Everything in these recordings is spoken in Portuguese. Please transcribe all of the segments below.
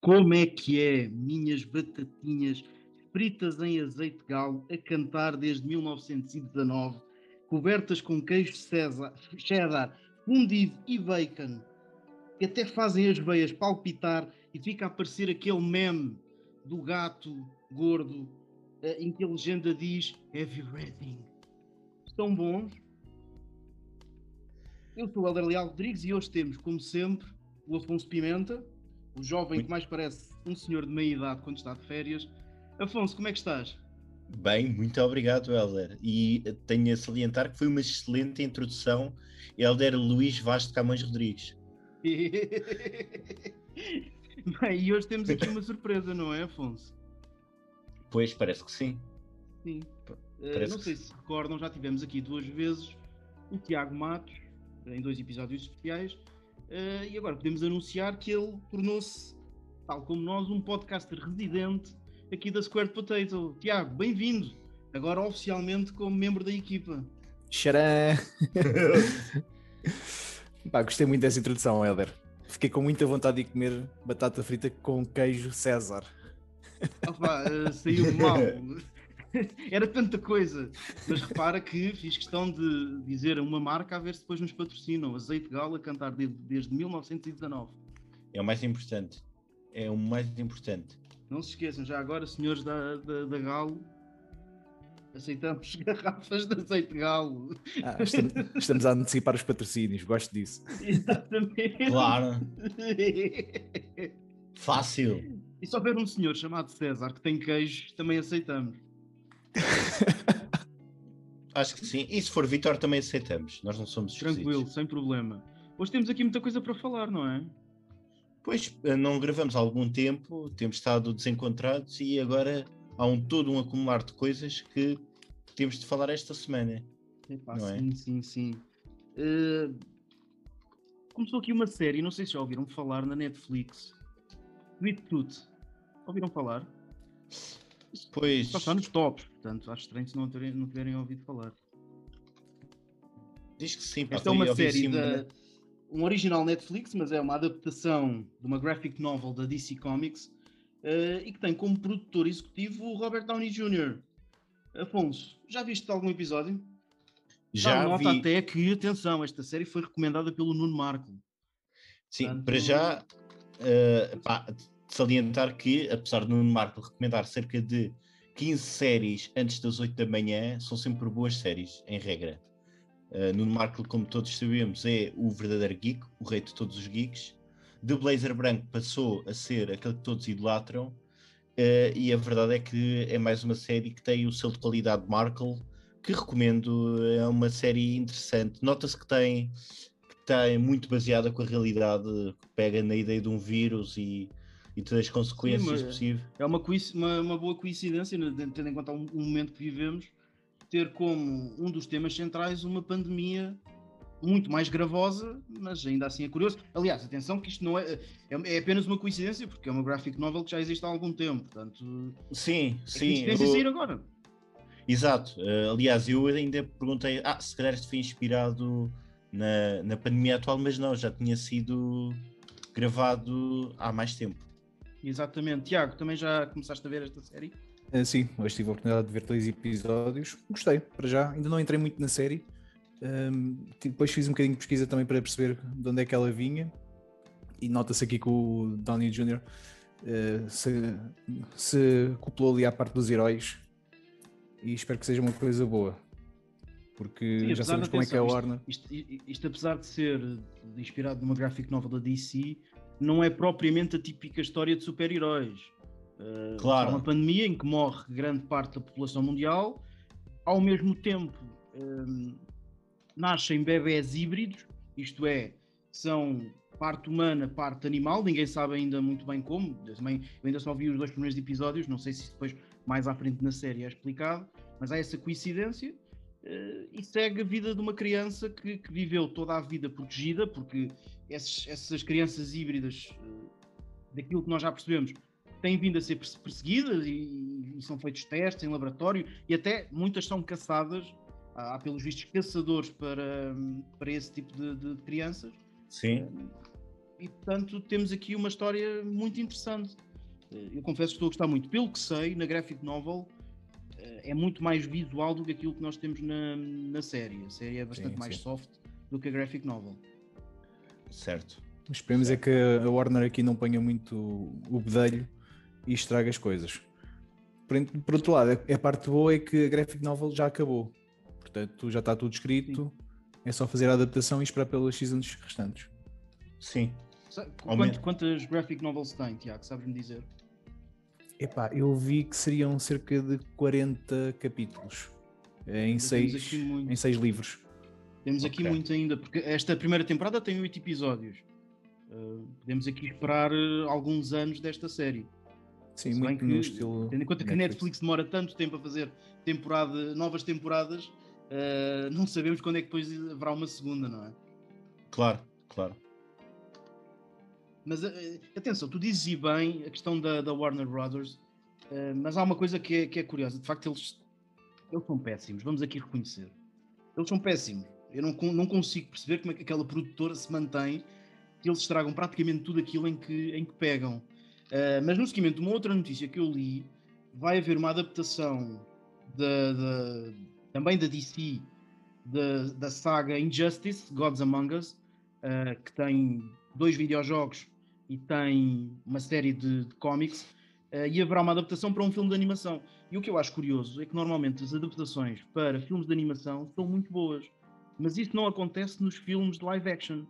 Como é que é, minhas batatinhas fritas em azeite galo, a cantar desde 1919, cobertas com queijo César, cheddar, fundido e bacon, que até fazem as veias palpitar e fica a parecer aquele meme do gato gordo eh, em que a legenda diz Heavy Reading. Estão bons? Eu sou o Helder Leal Rodrigues e hoje temos, como sempre, o Afonso Pimenta, o jovem Muito. que mais parece um senhor de meia idade quando está de férias. Afonso, como é que estás? Bem, muito obrigado, Helder. E tenho a salientar que foi uma excelente introdução, Helder Luís Vaz de Camões Rodrigues. Bem, e hoje temos aqui uma surpresa, não é, Afonso? Pois, parece que sim. Sim. Eh, não sei se recordam, já tivemos aqui duas vezes o Tiago Matos, em dois episódios especiais, eh, e agora podemos anunciar que ele tornou-se, tal como nós, um podcaster residente aqui da Squared Potato. Tiago, bem-vindo! Agora oficialmente como membro da equipa. Xará! Pá, gostei muito dessa introdução, Helder. Fiquei com muita vontade de comer batata frita com queijo César. Eh, saiu mal. Era tanta coisa. Mas repara que fiz questão de dizer a uma marca a ver se depois nos patrocinam. Azeite Gala a cantar de- desde 1919. É o mais importante. É o mais importante. Não se esqueçam, já agora, senhores da, da, da Galo, aceitamos garrafas de azeite Galo. Ah, estamos, estamos a antecipar os patrocínios, gosto disso. Exatamente. Claro, fácil. E se houver um senhor chamado César que tem queijo, também aceitamos. Acho que sim. E se for Vitor, também aceitamos. Nós não somos esquisitos. Tranquilo, sem problema. Hoje temos aqui muita coisa para falar, não é? Pois, eh, não gravamos há algum tempo, temos estado desencontrados e agora há um todo um acumular de coisas que temos de falar esta semana. Epá, Não é? sim, sim, sim. Eh, começou aqui uma série, não sei se já ouviram falar na Netflix. Sweet Tooth. Ouviram falar? Pois, está nos tops, portanto acho estranho se não terem, não tiverem ouvido falar. diz que sim. pá, Esta é uma série, da, um original Netflix, mas é uma adaptação de uma graphic novel da DC Comics eh, e que tem como produtor executivo o Robert Downey Jr. Afonso, já viste algum episódio? Já Dá nota vi, até que, atenção, esta série foi recomendada pelo Nuno Marco. sim, portanto- para já, eh, pá, salientar que, apesar de Nuno Marco recomendar cerca de 15 séries antes das 8 da manhã, são sempre boas séries, em regra. Uh, Nuno Marco, como todos sabemos, é o verdadeiro geek, o rei de todos os geeks. De Blazer Branco passou a ser aquele que todos idolatram, uh, e a verdade é que é mais uma série que tem o selo de qualidade Markle, que recomendo, é uma série interessante. Nota-se que tem, que tem muito baseada com a realidade, que pega na ideia de um vírus e, e todas as consequências mas- possíveis. É uma, uma, uma boa coincidência, né, tendo em conta o o momento que vivemos, ter como um dos temas centrais uma pandemia muito mais gravosa, mas ainda assim é curioso. Aliás, atenção que isto não é, é, é apenas uma coincidência, porque é uma graphic novel que já existe há algum tempo, portanto, Sim, é sim. eu- sair agora. Exato. Eh, aliás, eu ainda perguntei, ah, se calhar isto foi inspirado na, na pandemia atual, mas não, já tinha sido gravado há mais tempo. Exatamente. Tiago, também já começaste a ver esta série? Ah, sim, hoje tive a oportunidade de ver dois episódios. Gostei, para já. Ainda não entrei muito na série. Ahm, depois fiz um bocadinho de pesquisa também para perceber de onde é que ela vinha. E nota-se aqui que o Downey Jr. eh, se, se acoplou ali à parte dos heróis. E espero que seja uma coisa boa. Porque Sim, já sabemos como é que é a atenção, Warner. Isto, isto- isto, apesar de ser inspirado numa graphic novel da DC, não é propriamente a típica história de super-heróis. Uh, Claro. Há uma pandemia em que morre grande parte da população mundial, ao mesmo tempo um, nascem bebés híbridos, isto é, são parte humana, parte animal, ninguém sabe ainda muito bem como. Eu, também, eu ainda só vi os dois primeiros episódios, não sei se depois mais à frente na série é explicado, mas há essa coincidência. Eh, e segue a vida de uma criança que, que viveu toda a vida protegida, porque esses- essas crianças híbridas, eh, daquilo que nós já percebemos, têm vindo a ser perse- perseguidas e, e são feitos testes em laboratório e até muitas são caçadas. Há, há, pelos vistos, caçadores para, para esse tipo de, de crianças. Sim. e portanto temos aqui uma história muito interessante. Eh, eu confesso que estou a gostar muito. Pelo que sei, na graphic novel é muito mais visual do que aquilo que nós temos na, na série. A série é bastante sim, mais sim. soft do que a graphic novel. Certo. Esperemos certo. é que a Warner aqui não ponha muito o bedelho e estraga as coisas. Por, por outro lado, a parte boa é que a graphic novel já acabou. Portanto, já está tudo escrito. Sim. É só fazer a adaptação e esperar pelas seasons restantes. Sim. Quanto, quantas graphic novels tem, Tiago? Sabes-me dizer? Epá, eu vi que seriam cerca de 40 capítulos em, seis, em seis livros. Temos okay. aqui muito ainda, porque esta primeira temporada tem oito episódios. Uh, podemos aqui esperar uh, alguns anos desta série. Sim, muito que, no estilo. Tendo em conta que a Netflix demora tanto tempo a fazer temporada, novas temporadas, uh, não sabemos quando é que depois haverá uma segunda, não é? Claro, claro. Mas uh, atenção, tu dizes e bem a questão da, da Warner Brothers, uh, mas há uma coisa que é, que é curiosa. De facto, eles, eles são péssimos, vamos aqui reconhecer. Eles são péssimos. Eu não, não consigo perceber como é que aquela produtora se mantém, eles estragam praticamente tudo aquilo em que, em que pegam. Uh, mas no seguimento de uma outra notícia que eu li, vai haver uma adaptação da, da, também da DC da, da saga Injustice, Gods Among Us, uh, que tem dois videojogos e tem uma série de, de cómics, uh, e haverá uma adaptação para um filme de animação. E o que eu acho curioso é que normalmente as adaptações para filmes de animação são muito boas, mas isso não acontece nos filmes de live action.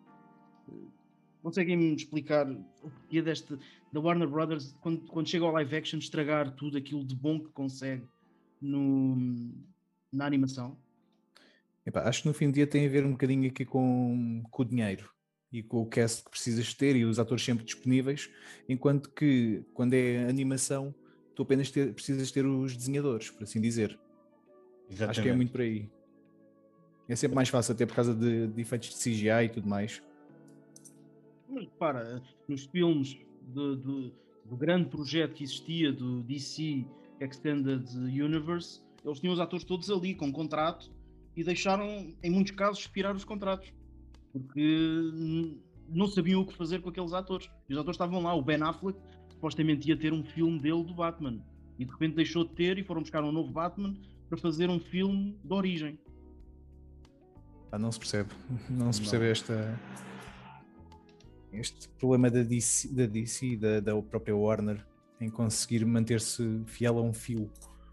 Conseguem-me explicar o porquê deste, da Warner Brothers, quando, quando chega ao live action, estragar tudo aquilo de bom que consegue no, na animação? Epá, acho que no fim do dia tem a ver um bocadinho aqui com, com o dinheiro e com o cast que precisas ter e os atores sempre disponíveis, enquanto que quando é animação, tu apenas ter, precisas ter os desenhadores, por assim dizer. Exatamente. Acho que é muito por aí. É sempre mais fácil, até por causa de, de efeitos de CGI e tudo mais. Mas para, nos filmes do, do, do, grande projeto que existia do DC Extended Universe, eles tinham os atores todos ali com contrato e deixaram, em muitos casos, expirar os contratos porque não sabiam o que fazer com aqueles atores. E os atores estavam lá, o Ben Affleck supostamente ia ter um filme dele do Batman e de repente deixou de ter e foram buscar um novo Batman para fazer um filme de origem. Ah, não se percebe, não se percebe não. esta este problema da DC, da, DC da, da própria Warner em conseguir manter-se fiel a um fio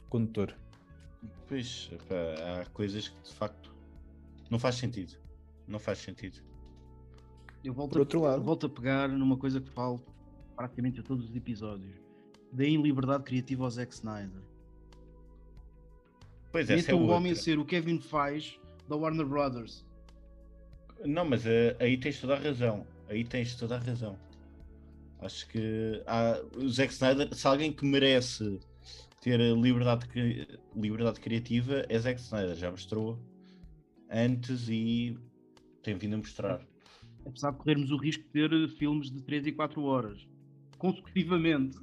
condutor. Pois, há coisas que de facto não faz sentido não faz sentido. Eu volto, Por outro a, lado. volto a pegar numa coisa que falo praticamente a todos os episódios. Deem liberdade criativa ao Zack Snyder. Pois é, então o homem a ser o Kevin faz da Warner Brothers. Não, mas uh, aí tens toda a razão. Aí tens toda a razão. Acho que há, o Zack Snyder, se alguém que merece ter liberdade, liberdade criativa, é Zack Snyder. Já mostrou antes e tem vindo a mostrar. Apesar de corrermos o risco de ter eh, filmes de 3 e 4 horas consecutivamente.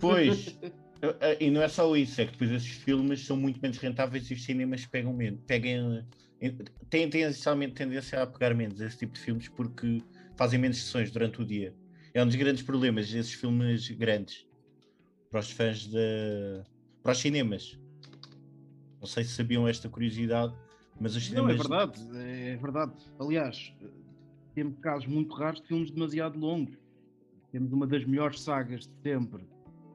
Pois, eh, eh, e não é só isso, é que depois esses filmes são muito menos rentáveis e os cinemas pegam menos, pegam, têm tendencialmente tendência a pegar menos esse tipo de filmes porque fazem menos sessões durante o dia. É um dos grandes problemas, esses filmes grandes, para os fãs de. para os cinemas. Não sei se sabiam esta curiosidade, mas os cinemas... Não, é verdade, é verdade. Aliás, temos casos muito raros de filmes demasiado longos. Temos uma das melhores sagas de sempre,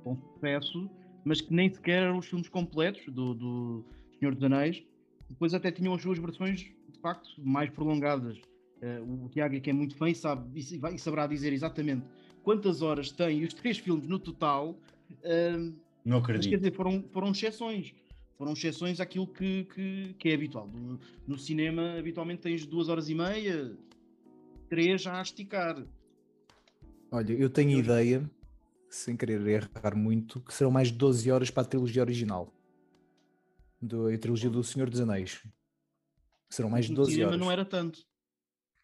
com sucesso, mas que nem sequer eram os filmes completos do, do Senhor dos Anéis. Depois até tinham as suas versões, de facto, mais prolongadas. Uh, o Tiago, que é muito fã, e, sabe, e saberá dizer exatamente quantas horas têm os três filmes no total. Uh, não acredito. Mas, quer dizer, foram, foram exceções foram exceções àquilo que, que, que é habitual. No, no, cinema, habitualmente tens duas horas e meia, três já a esticar. Olha, eu tenho eu... ideia, sem querer errar muito, que serão mais de 12 horas para a trilogia original. Do, a trilogia do Senhor dos Anéis. Serão mais de 12 horas. No cinema não era tanto.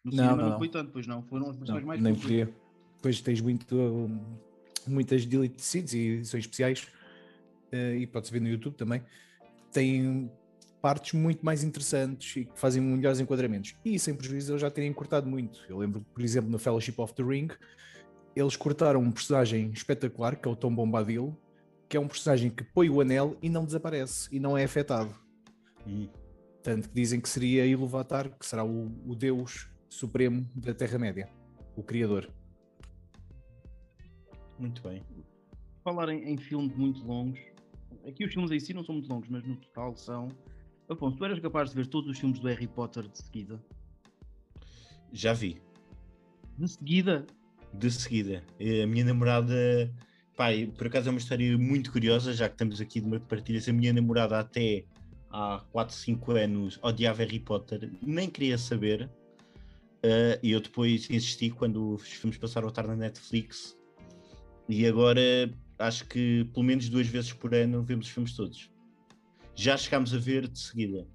No não, cinema não, não, foi tanto, pois não. Foram as versões mais Nem podia. Depois tens muito, muitas delete e edições especiais. Uh, e pode-se ver no YouTube também tem partes muito mais interessantes e que fazem melhores enquadramentos. E sem prejuízo eles já terem cortado muito. Eu lembro, por exemplo, no Fellowship of the Ring, eles cortaram um personagem espetacular, que é o Tom Bombadil, que é um personagem que põe o anel e não desaparece e não é afetado. Hum. Tanto que dizem que seria Iluvatar, que será o, o deus supremo da Terra-média, o criador. Muito bem. Falar em, em filmes muito longos, aqui os filmes em si não são muito longos, mas no total são. Afonso, tu eras capaz de ver todos os filmes do Harry Potter de seguida? Já vi. De seguida? De seguida. A minha namorada. Pai, por acaso é uma história muito curiosa, já que estamos aqui de uma partilha. A minha namorada até há 4, 5 anos odiava Harry Potter, nem queria saber. Uh, e eu depois insisti quando os filmes passaram a estar na Netflix. E agora acho que pelo menos duas vezes por ano vemos os filmes todos. Já chegámos a ver de seguida.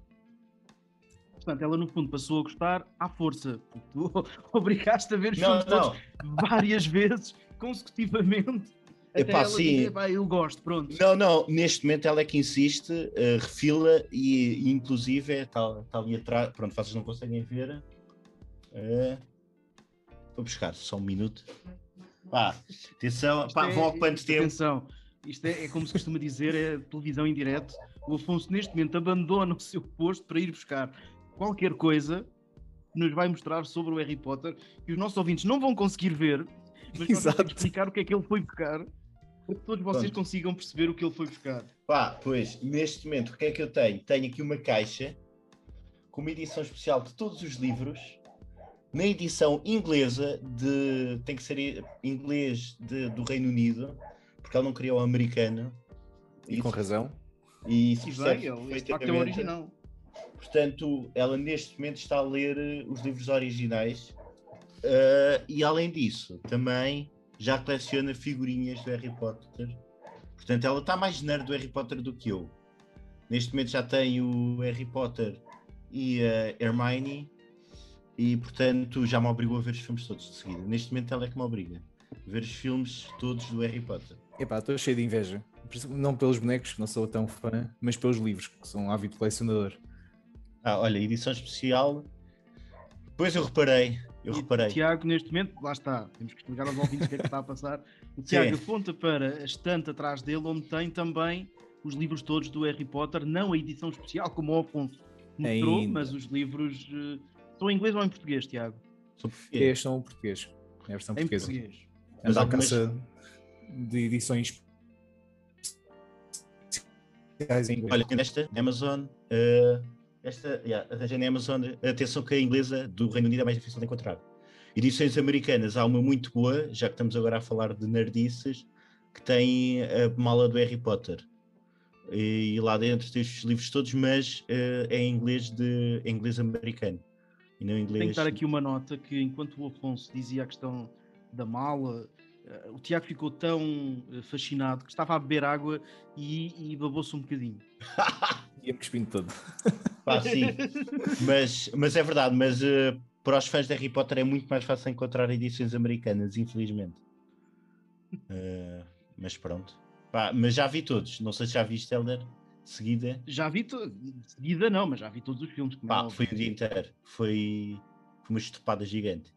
Portanto, ela no fundo passou a gostar à força. Tu obrigaste a ver os não, filmes não. todos várias vezes, consecutivamente. Até Epá, ela sim. Dizer, eu gosto, pronto. Não, não, neste momento ela é que insiste, uh, refila e, e inclusive está tá ali atrás. Pronto, vocês não conseguem ver. Uh, vou buscar só um minuto. Pá, atenção, pá, é, vão ocupando tempo. Atenção, isto é, é, como se costuma dizer, é televisão em direto. O Afonso neste momento abandona o seu posto para ir buscar qualquer coisa que nos vai mostrar sobre o Harry Potter e os nossos ouvintes não vão conseguir ver, mas vamos explicar o que é que ele foi buscar para que todos vocês Pronto. consigam perceber o que ele foi buscar. Pá, pois, neste momento, o que é que eu tenho? Tenho aqui uma caixa com uma edição especial de todos os livros na edição inglesa de. tem que ser inglês de, do Reino Unido, porque ele não queria o americano. E, e com razão. E isso bem, este facto é o original. Portanto, ela neste momento está a ler eh, os livros originais. Uh, e além disso, também já coleciona figurinhas do Harry Potter. Portanto, ela está mais nerd do Harry Potter do que eu. Neste momento já tem o Harry Potter e a Hermione e portanto já me obrigou a ver os filmes todos de seguida. Neste momento ela é que me obriga a ver os filmes todos do Harry Potter. Epá, estou cheio de inveja. Não pelos bonecos, que não sou tão fã, mas pelos livros, que sou um ávido colecionador. Ah, olha, edição especial. Depois eu reparei, eu e reparei. O Tiago, neste momento, lá está, temos que explicar aos ouvintes o que é que está a passar. O Tiago aponta para a estante atrás dele, onde tem também os livros todos do Harry Potter, não a edição especial, como o Afonso mostrou, Ainda. mas os livros uh, São em inglês ou em português, Tiago? São português. São português. É a versão em portuguesa. português. Mas há caça de edições Olha, nesta Amazon, uh, esta, yeah, na Amazon, atenção que a inglesa do Reino Unido é mais difícil de encontrar. Edições americanas, há uma muito boa, já que estamos agora a falar de nerdices, que tem a mala do Harry Potter. E, e lá dentro tem os livros todos, mas uh, é em inglês, de, em inglês americano. E não em inglês. Tenho que dar aqui uma nota que enquanto o Afonso dizia a questão da mala, uh, o Tiago ficou tão uh, fascinado que estava a beber água e, e babou-se um bocadinho. Ia-me cuspindo todo. Pá, sim. mas, mas é verdade, mas uh, para os fãs de Harry Potter é muito mais fácil encontrar edições americanas, infelizmente. Uh, mas pronto. Pá, mas já vi todos. Não sei se já viste, Helder, seguida. Já vi, to... seguida não, mas já vi todos os filmes. É Pá, é foi o dia inteiro. Foi, foi uma estupada gigante.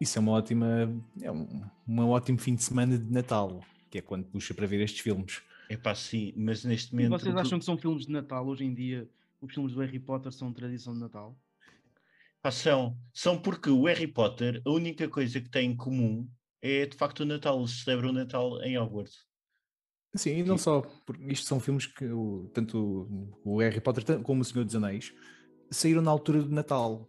Isso é uma ótima, é um, um ótimo fim de semana de Natal, que é quando puxa para ver estes filmes. É pá, sim, mas neste momento. E vocês acham que são filmes de Natal hoje em dia? os filmes do Harry Potter são tradição de Natal? Ah, são. São porque o Harry Potter, a única coisa que tem em comum é de facto o Natal. Eles celebram o Natal em Hogwarts. Sim, e não só. Porque isto são filmes que tanto o Harry Potter como o Senhor dos Anéis saíram na altura do Natal.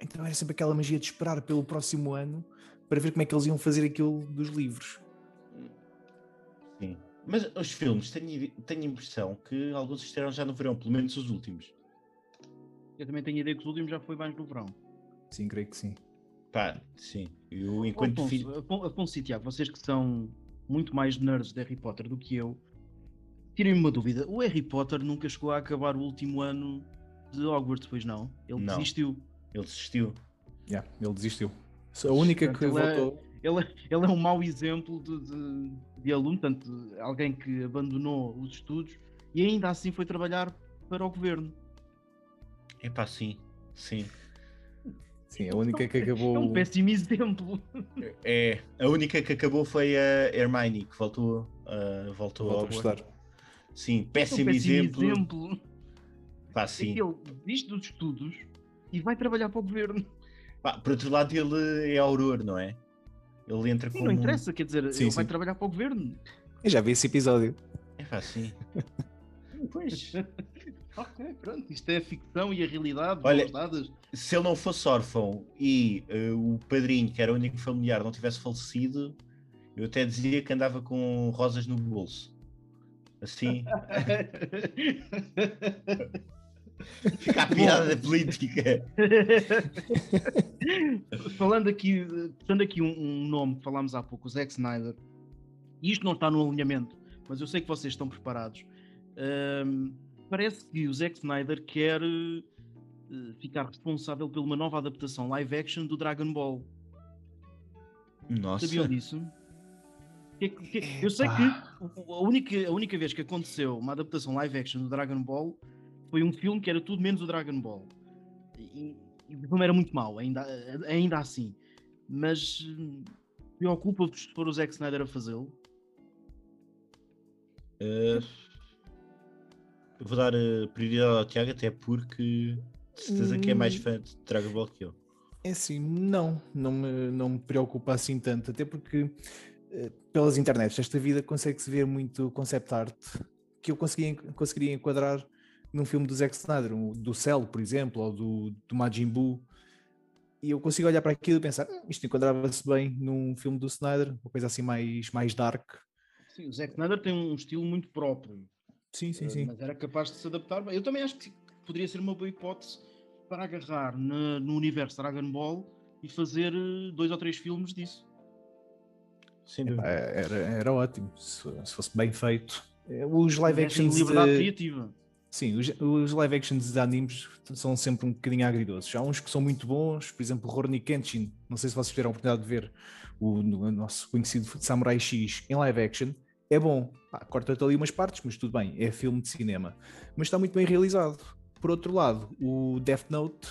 Então era sempre aquela magia de esperar pelo próximo ano para ver como é que eles iam fazer aquilo dos livros. Sim. Mas os filmes, tenho, tenho a impressão que alguns estrearam já no verão, pelo menos os últimos. Eu também tenho a ideia que os últimos já foi mais no verão. Sim, creio que sim. Pá, sim. Eu, enquanto Afonso, filho... Afonso e Tiago, vocês que são muito mais nerds de Harry Potter do que eu, tirem-me uma dúvida. O Harry Potter nunca chegou a acabar o último ano de Hogwarts, pois não? Ele não. desistiu. Ele desistiu. Yeah, ele desistiu. A única Portanto, que ele voltou. É, ele, ele é um mau exemplo de, de, de aluno, tanto alguém que abandonou os estudos e ainda assim foi trabalhar para o governo. Epá, sim, sim. Sim, a única que É acabou. um péssimo exemplo. É, a única que acabou foi a Hermione, que voltou, uh, voltou, Voltou ao a estudar. Sim, É um péssimo, péssimo exemplo. exemplo. Pá, É sim. que ele desiste dos estudos e vai trabalhar para o governo. Pá, por outro lado, ele é auror, não é? Ele entra Sim, como... não interessa, quer dizer, Sim, ele vai sim. trabalhar para o governo. Eu já vi esse episódio. É sim. pois. Ok, pronto, isto é a ficção e a realidade, Olha-. Se ele não fosse órfão e eh, o padrinho, que era o único familiar, não tivesse falecido, eu até dizia que andava com rosas no bolso. Assim, fica a piada da política. Falando aqui, puxando aqui um, um nome que falámos há pouco, o Zack Snyder, e isto não está no alinhamento, mas eu sei que vocês estão preparados. Parece que o Zack Snyder quer eh, ficar responsável por uma nova adaptação live action do Dragon Ball. Nossa. Sabiam disso? Que- que- eu sei que a única, a única vez que aconteceu uma adaptação live action do Dragon Ball foi um filme que era tudo menos o Dragon Ball. E, e o filme era muito mau, ainda, ainda assim. Mas hum, preocupa-vos se for o Zack Snyder a fazê-lo? Eh, eu vou dar eh, prioridade ao Tiago, até porque de certeza que é mais Hum. fã de Dragon Ball que eu. É assim, não, não me, não me preocupa assim tanto, até porque eh, pelas internets esta vida consegue-se ver muito concept art que eu conseguia, conseguiria enquadrar num filme do Zack Snyder, do Cell, por exemplo, ou do, do Majin Buu, e eu consigo olhar para aquilo e pensar, "Hum, isto enquadrava-se bem num filme do Snyder, uma coisa assim mais, mais dark. Sim, o Zack Snyder tem um estilo muito próprio, Sim, sim, eh, sim. mas era capaz de se adaptar. Eu também acho que poderia ser uma boa hipótese para agarrar na- no universo Dragon Ball e fazer eh, dois ou três filmes disso. Sem Epá, dúvida. Era, era ótimo, se, se fosse bem feito. Eh, Os live Tivessem actions liberdade de- criativa. Sim, os, os live actions de animes são sempre um bocadinho agridoces. Há uns que são muito bons, por exemplo, Rurouni Kenshin. Não sei se vocês tiveram a oportunidade de ver o, o nosso conhecido Samurai X em live action. É bom, Pá, corta-te ali umas partes, mas tudo bem, é filme de cinema. Mas está muito bem realizado. Por outro lado, o Death Note,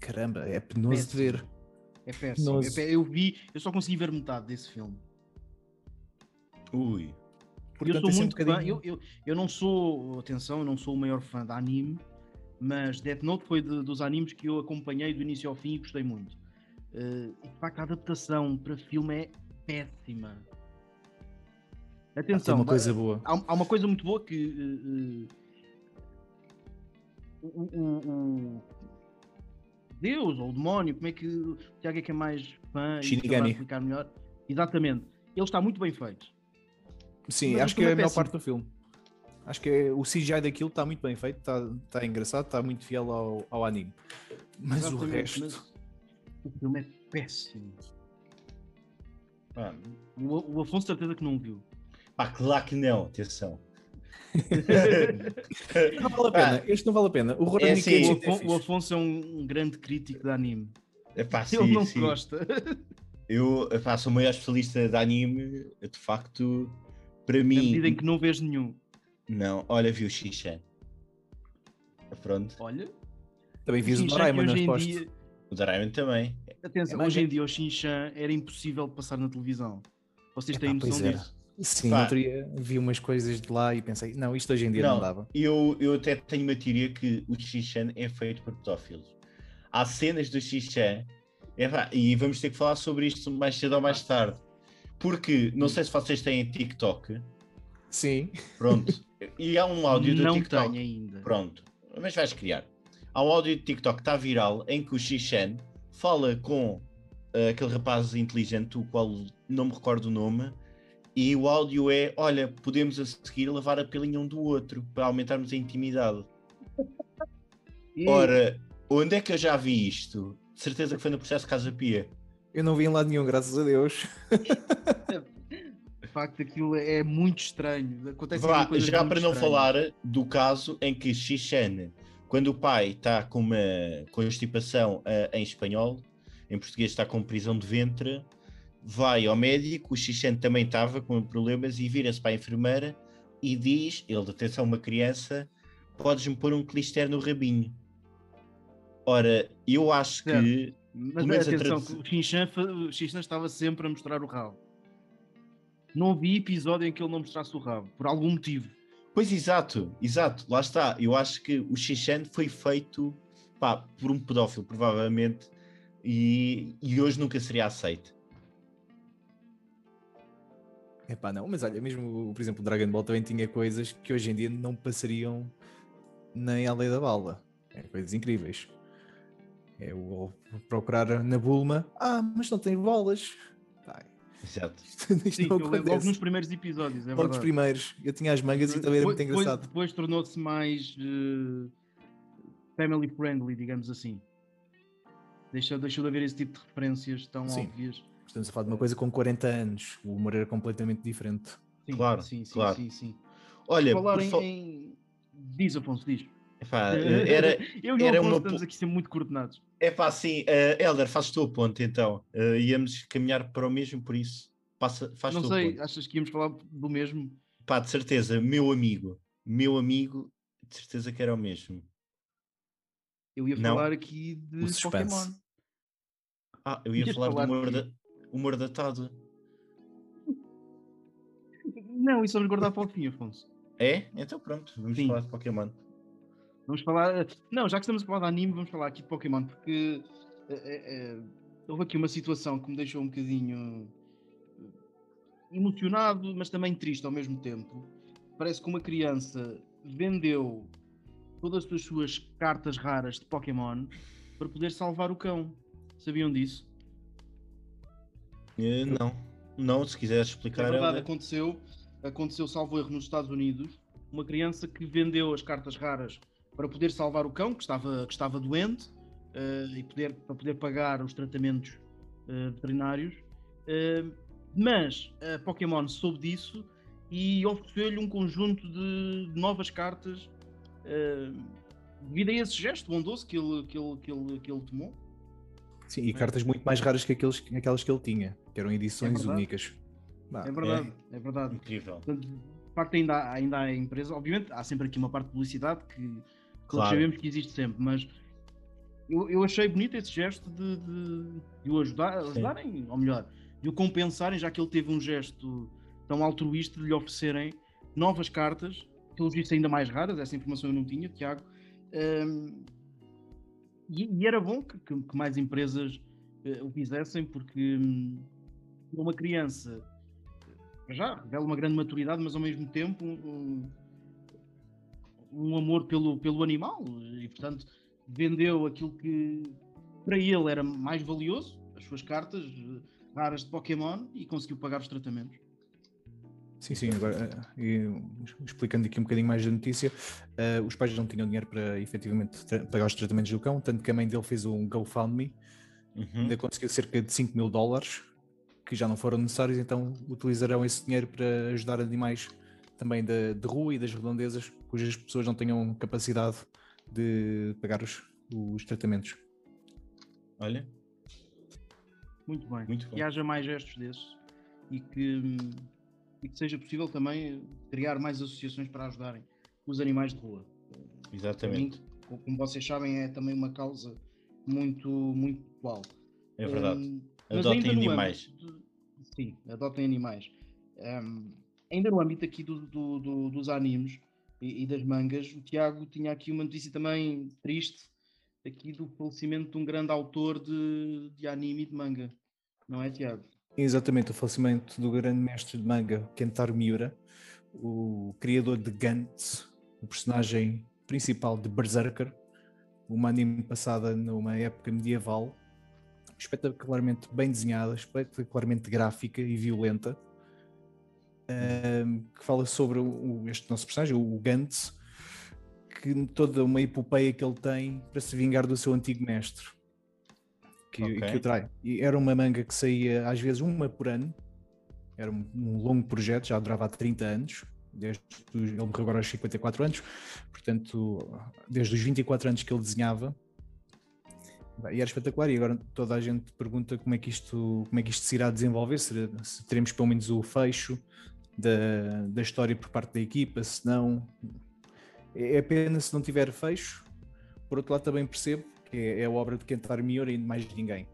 caramba, é penoso de ver. É péssimo. É pé- Eu vi, eu só consegui ver metade desse filme. Ui. Porque eu Portanto, sou é sempre muito um fã, bocadinho- eu, eu, eu não sou, atenção, eu não sou o maior fã de anime, mas Death Note foi de- dos animes que eu acompanhei do início ao fim e gostei muito. Eh, e de facto a adaptação para filme é péssima. Atenção, uma ba- coisa boa. há, há uma coisa muito boa que o, o- o Deus ou o demónio, como é que o Tiago é que é mais fã e Shinigami. saberá explicar melhor? Exatamente. Ele está muito bem feito. Sim, Mas o acho que é a melhor péssimo. parte do filme. Acho que é- o CGI daquilo está muito bem feito, está, está engraçado, está muito fiel ao, ao anime. Mas o Exatamente, resto. mas o filme é péssimo. Pá, O, o Afonso certeza que não viu. Pá, claro que não, atenção. Não vale a pena, este não vale a pena. O Rurouni assim, O, é Afon- fixe. o Afonso é um, grande crítico de anime. Epá, Ele sim, não sim. gosta. Eu epá, sou o maior especialista de anime, de facto, para Na mim. medida em que não vês nenhum. Não, olha, viu Xixan. Pronto, Olha, Também fiz o Doraemon, em aposto. dia, o Doraemon também. atenção, É hoje em dia o Shin-chan era impossível de passar na televisão. Vocês têm Epá, noção era. Sim, Pá. no outro dia vi umas coisas de lá e pensei, não, isto hoje em dia não, Não, dava. eu, eu até tenho uma teoria que o Xixan é feito por pedófilos. Há cenas do Xixan, epá, e vamos ter que falar sobre isto mais cedo ou mais tarde. Porque, não sei se vocês têm TikTok, Sim, pronto, e há um áudio do não TikTok. tenho ainda. Pronto, mas vais criar. Há um áudio de TikTok que está viral em que o Xixan fala com eh, aquele rapaz inteligente, o qual não me recordo o nome, e o áudio é: olha, podemos a seguir levar a pelinha um do outro para aumentarmos a intimidade. Ora, onde é que eu já vi isto? De certeza que foi no processo Casa Pia. eu não vi em lado nenhum, graças a Deus. De facto, aquilo é muito estranho. Acontece Vá, já para não falar do caso em que Xixan, quando o pai está com uma constipação ah, em espanhol, em português está com prisão de ventre, vai ao médico, o Xixan também estava com problemas e vira-se para a enfermeira e diz, ele atenção uma criança, podes-me pôr um clister no rabinho. Ora, eu acho que. Mas a atenção, que o Shinchan estava sempre a mostrar o rabo. Não vi episódio em que ele não mostrasse o rabo, por algum motivo. Pois exato, exato, lá está. Eu acho que o Xixan foi feito pá, por um pedófilo, provavelmente, e, e hoje nunca seria aceito. Epá, não, mas olha, mesmo, por exemplo, o Dragon Ball também tinha coisas que hoje em dia não passariam nem à lei da bala. É coisas incríveis. É o procurar na Bulma, ah, mas não tem bolas. Pá, Exato. isto, isto Sim, não eu lembro logo acontece. nos primeiros episódios, é Logo os verdade. primeiros, eu tinha as mangas e também era Depois- muito depois- engraçado. Depois tornou-se mais eh, family friendly, digamos assim. Deixou, deixou de haver esse tipo de referências tão Sim. óbvias. Estamos a falar de uma coisa com 40 anos, o humor era completamente diferente. Sim, Claro, sim, sim, claro. sim, sim. Olha, Falar por em, fa- em- Diz, Afonso, diz. epá, eh, era, Eu e o era Afonso uma estamos aqui sempre muito coordenados. é pá, assim, eh, Helder, fazes tu o ponto então. Eh, íamos caminhar para o mesmo, por isso, passa, faz Não o sei, ponto. achas que íamos falar do mesmo? Pá, de certeza, meu amigo, meu amigo, de certeza que era o mesmo. Eu ia Não. falar aqui de O. Pokémon. Ah, eu ia Ias falar, falar do humor, de da, humor datado. Não, e sobre guardar para o fim, Afonso. É? Então pronto, vamos Sim. falar de Pokémon. Vamos falar. Não, já que estamos a falar de anime, vamos falar aqui de Pokémon, porque eh, eh, eh, houve aqui uma situação que me deixou um bocadinho eh, emocionado, mas também triste ao mesmo tempo. Parece que uma criança vendeu todas as suas cartas raras de Pokémon para poder salvar o cão. Sabiam disso? Eh, não, não, se quiseres É explicar. verdade, Helder. aconteceu, aconteceu, salvo erro, nos Estados Unidos, uma criança que vendeu as cartas raras para poder salvar o cão, que estava, que estava doente, eh, e poder, para poder pagar os tratamentos eh, veterinários. Eh, mas a Pokémon soube disso e ofereceu-lhe um conjunto de novas cartas devido a esse gesto bondoso que ele, que ele, que ele, que ele tomou. Sim, e É. cartas muito mais raras que aqueles, aquelas que ele tinha, que eram edições verdade. únicas. Bah, É verdade, é verdade. Incrível. Portanto, de facto, ainda, há- ainda há a empresa. Obviamente, há sempre aqui uma parte de publicidade que, que Claro. sabemos que existe sempre, mas eu, eu achei bonito esse gesto de, de, de o ajudar, ajudarem, ou melhor, de o compensarem, já que ele teve um gesto tão altruísta de lhe oferecerem novas cartas, pelos vistos ainda mais raras, essa informação eu não tinha, Tiago. Hum, e, e era bom que, que- que mais empresas eh, o fizessem, porque hum, uma criança já revela uma grande maturidade, mas ao mesmo tempo um, um amor pelo, pelo animal e portanto vendeu aquilo que para ele era mais valioso, as suas cartas eh, raras de Pokémon e conseguiu pagar os tratamentos. Sim, sim, agora eh, e, explicando aqui um bocadinho mais da notícia, eh, os pais não tinham dinheiro para efetivamente pagar os tratamentos do cão, tanto que a mãe dele fez um GoFundMe, Uhum. ainda conseguiu cerca de 5 mil dólares, que já não foram necessários, então utilizarão esse dinheiro para ajudar animais também da, de rua e das redondezas, cujas pessoas não tenham capacidade de pagar os, os tratamentos. Olha, Muito bem. muito bom. Que haja mais gestos desses e que, e que seja possível também criar mais associações para ajudarem os animais de rua. Exatamente. mim, co- como vocês sabem, é também uma causa muito, muito atual. É verdade. Mas Adotem animais. sim, adotem animais. Hum, ainda no âmbito aqui do- do- do- dos animes e, e das mangas, o Tiago tinha aqui uma notícia também triste aqui do falecimento de um grande autor de, de anime e de manga. Não é, Tiago? Exatamente, o falecimento do grande mestre de manga Kentaro Miura, o criador de Gantz, o personagem principal de Berserker, uma anime passada numa época medieval, espetacularmente bem desenhada, espetacularmente gráfica e violenta, ehm, que fala sobre o- este nosso personagem, o Gantz, que toda uma epopeia que ele tem para se vingar do seu antigo mestre que, Ok. que o trai. E era uma manga que saía às vezes uma por ano, era um, um longo projeto, já durava há 30 anos, desde ele morreu agora aos 54 anos, portanto, desde os 24 anos que ele desenhava. E era espetacular, e agora toda a gente pergunta como é que isto, como é que isto se irá desenvolver, se, se teremos pelo menos o fecho da, da história por parte da equipa, se não. É é pena se não tiver fecho. Por outro lado, também percebo que é, é a obra de Kentaro Miura e de mais ninguém.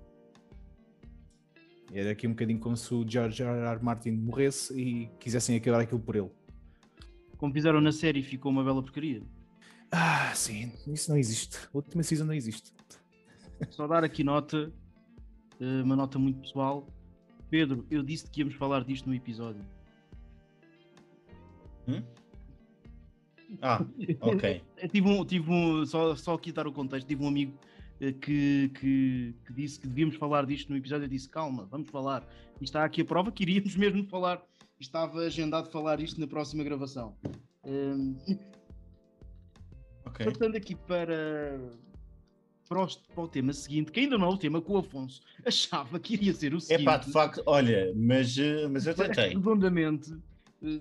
Era aqui um bocadinho como se o George R. R. Martin morresse e quisessem acabar aquilo por ele. Como fizeram na série, ficou uma bela porcaria. Ah, sim, isso não existe. A última season não existe. Só dar aqui nota, eh, uma nota muito pessoal. Pedro, eu disse que íamos falar disto no episódio. Hum? Ah, ok. Eu tive um, tive um só, só aqui dar o contexto, tive um amigo eh, que, que, que disse que devíamos falar disto no episódio. Eu disse: calma, vamos falar. E está aqui a prova que iríamos mesmo falar. Estava agendado falar isto na próxima gravação. Um, Ok. Passando aqui para, para, o, para o tema seguinte, que ainda não é o tema que o Afonso achava que iria ser o É seguinte. pá, de facto, olha, mas, eh, mas eu tentei. Redondamente, eh,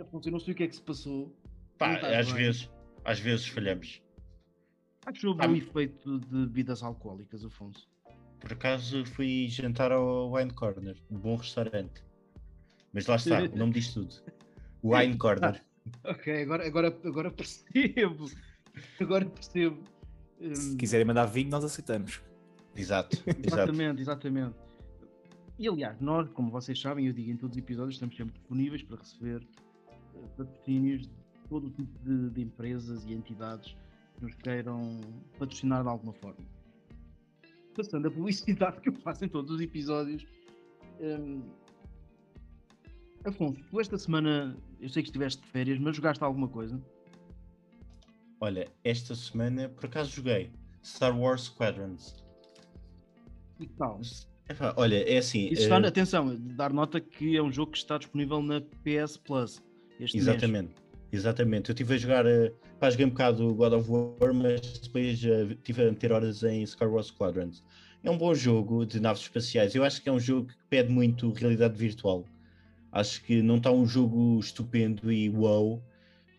Afonso, eu não sei o que é que se passou. Pá, às bem. vezes, às vezes falhamos. Acho sobre Ah, o efeito de bebidas alcoólicas, Afonso. Por acaso fui jantar ao Wine Corner, um bom restaurante. Mas lá está, o nome diz tudo. Wine Corner. Ok, agora, agora, agora percebo. Agora percebo. Se Hum, quiserem mandar vinho, nós aceitamos. Exato. Exatamente, exatamente. E aliás, nós, como vocês sabem, eu digo em todos os episódios, estamos sempre disponíveis para receber eh, patrocínios de todo o tipo de, de empresas e entidades que nos queiram patrocinar de alguma forma. Passando a publicidade que eu faço em todos os episódios. hum, Afonso, tu esta semana, eu sei que estiveste de férias, mas jogaste alguma coisa? Olha, esta semana por acaso joguei Star Wars Squadrons. E que tal? Epá, olha, é assim. Está, eh, atenção, dar nota que é um jogo que está disponível na PS Plus. Este mês. Exatamente, exatamente. Eu estive a jogar, eh, pá, joguei um bocado God of War, mas depois eh, estive a meter horas em Star Wars Squadrons. É um bom jogo de naves espaciais. Eu acho que é um jogo que pede muito realidade virtual. Acho que não está um jogo estupendo e wow.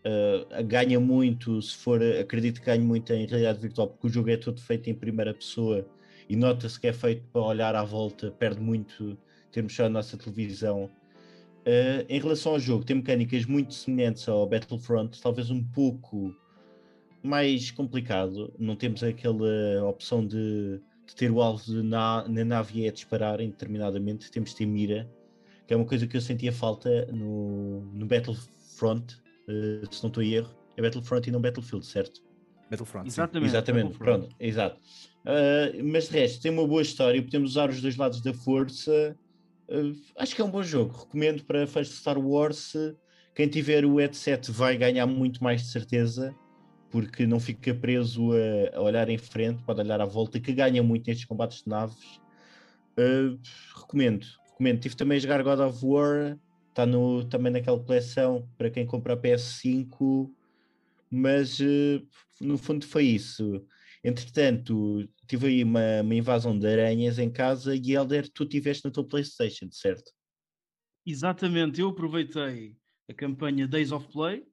Eh, ganha muito, se for, acredito que ganhe muito em realidade virtual, porque o jogo é todo feito em primeira pessoa e nota-se que é feito para olhar à volta, perde muito termos só a nossa televisão. Uh, em relação ao jogo, tem mecânicas muito semelhantes ao Battlefront, talvez um pouco mais complicado. Não temos aquela opção de, de ter o alvo na, na nave e é disparar indeterminadamente, temos de ter mira, que é uma coisa que eu sentia falta no, no Battlefront, uh, se não estou em erro. É Battlefront e não Battlefield, certo? Battlefront. sim. Exatamente. Exatamente, Battlefront. pronto, exato. Uh, mas de resto, tem uma boa história, podemos usar os dois lados da força. Uh, acho que é um bom jogo, recomendo para fãs de Star Wars. Quem tiver o headset vai ganhar muito mais de certeza, porque não fica preso a, a olhar em frente, pode olhar à volta, que ganha muito nestes combates de naves. Uh, recomendo, recomendo. Tive também a jogar God of War, está no, também naquela coleção para quem compra a PS5, mas uh, no fundo foi isso. Entretanto, tive aí uma, uma invasão de aranhas em casa e Elder, tu tiveste na tua Playstation, certo? Exatamente, eu aproveitei a campanha Days of Play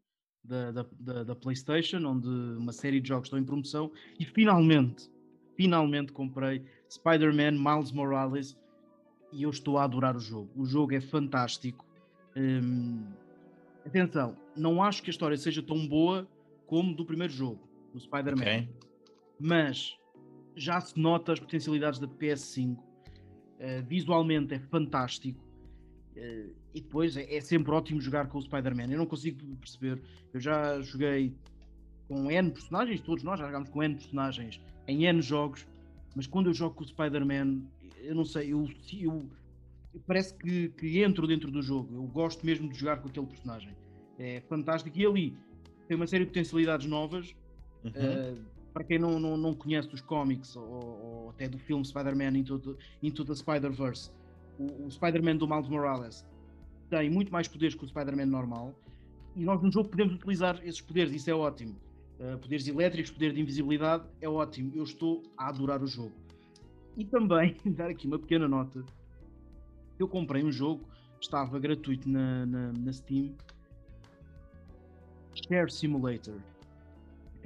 da, da, da, da PlayStation, onde uma série de jogos estão em promoção, e finalmente, finalmente comprei Spider-Man Miles Morales e eu estou a adorar o jogo. O jogo é fantástico. Hum, atenção, não acho que a história seja tão boa como do primeiro jogo, do Spider-Man Ok. mas já se nota as potencialidades da PS5. Uh, visualmente é fantástico. Uh, e depois é, é sempre ótimo jogar com o Spider-Man. Eu não consigo perceber. Eu já joguei com N personagens, todos nós já jogámos com N personagens em N jogos, mas quando eu jogo com o Spider-Man, eu não sei, eu, eu- parece que, que entro dentro do jogo. Eu gosto mesmo de jogar com aquele personagem. É fantástico. E ali tem uma série de potencialidades novas. Uhum. Uh, para quem não, não, não conhece os cómics ou, ou até do filme Spider-Man Into, the- Into the Spider-Verse, o, o Spider-Man do Miles Morales tem muito mais poderes que o Spider-Man normal e nós no jogo podemos utilizar esses poderes, isso é ótimo. Uh, poderes elétricos, poder de invisibilidade, é ótimo. Eu estou a adorar o jogo. E também, dar aqui uma pequena nota, eu comprei um jogo, estava gratuito na, na, na Steam, Share Simulator.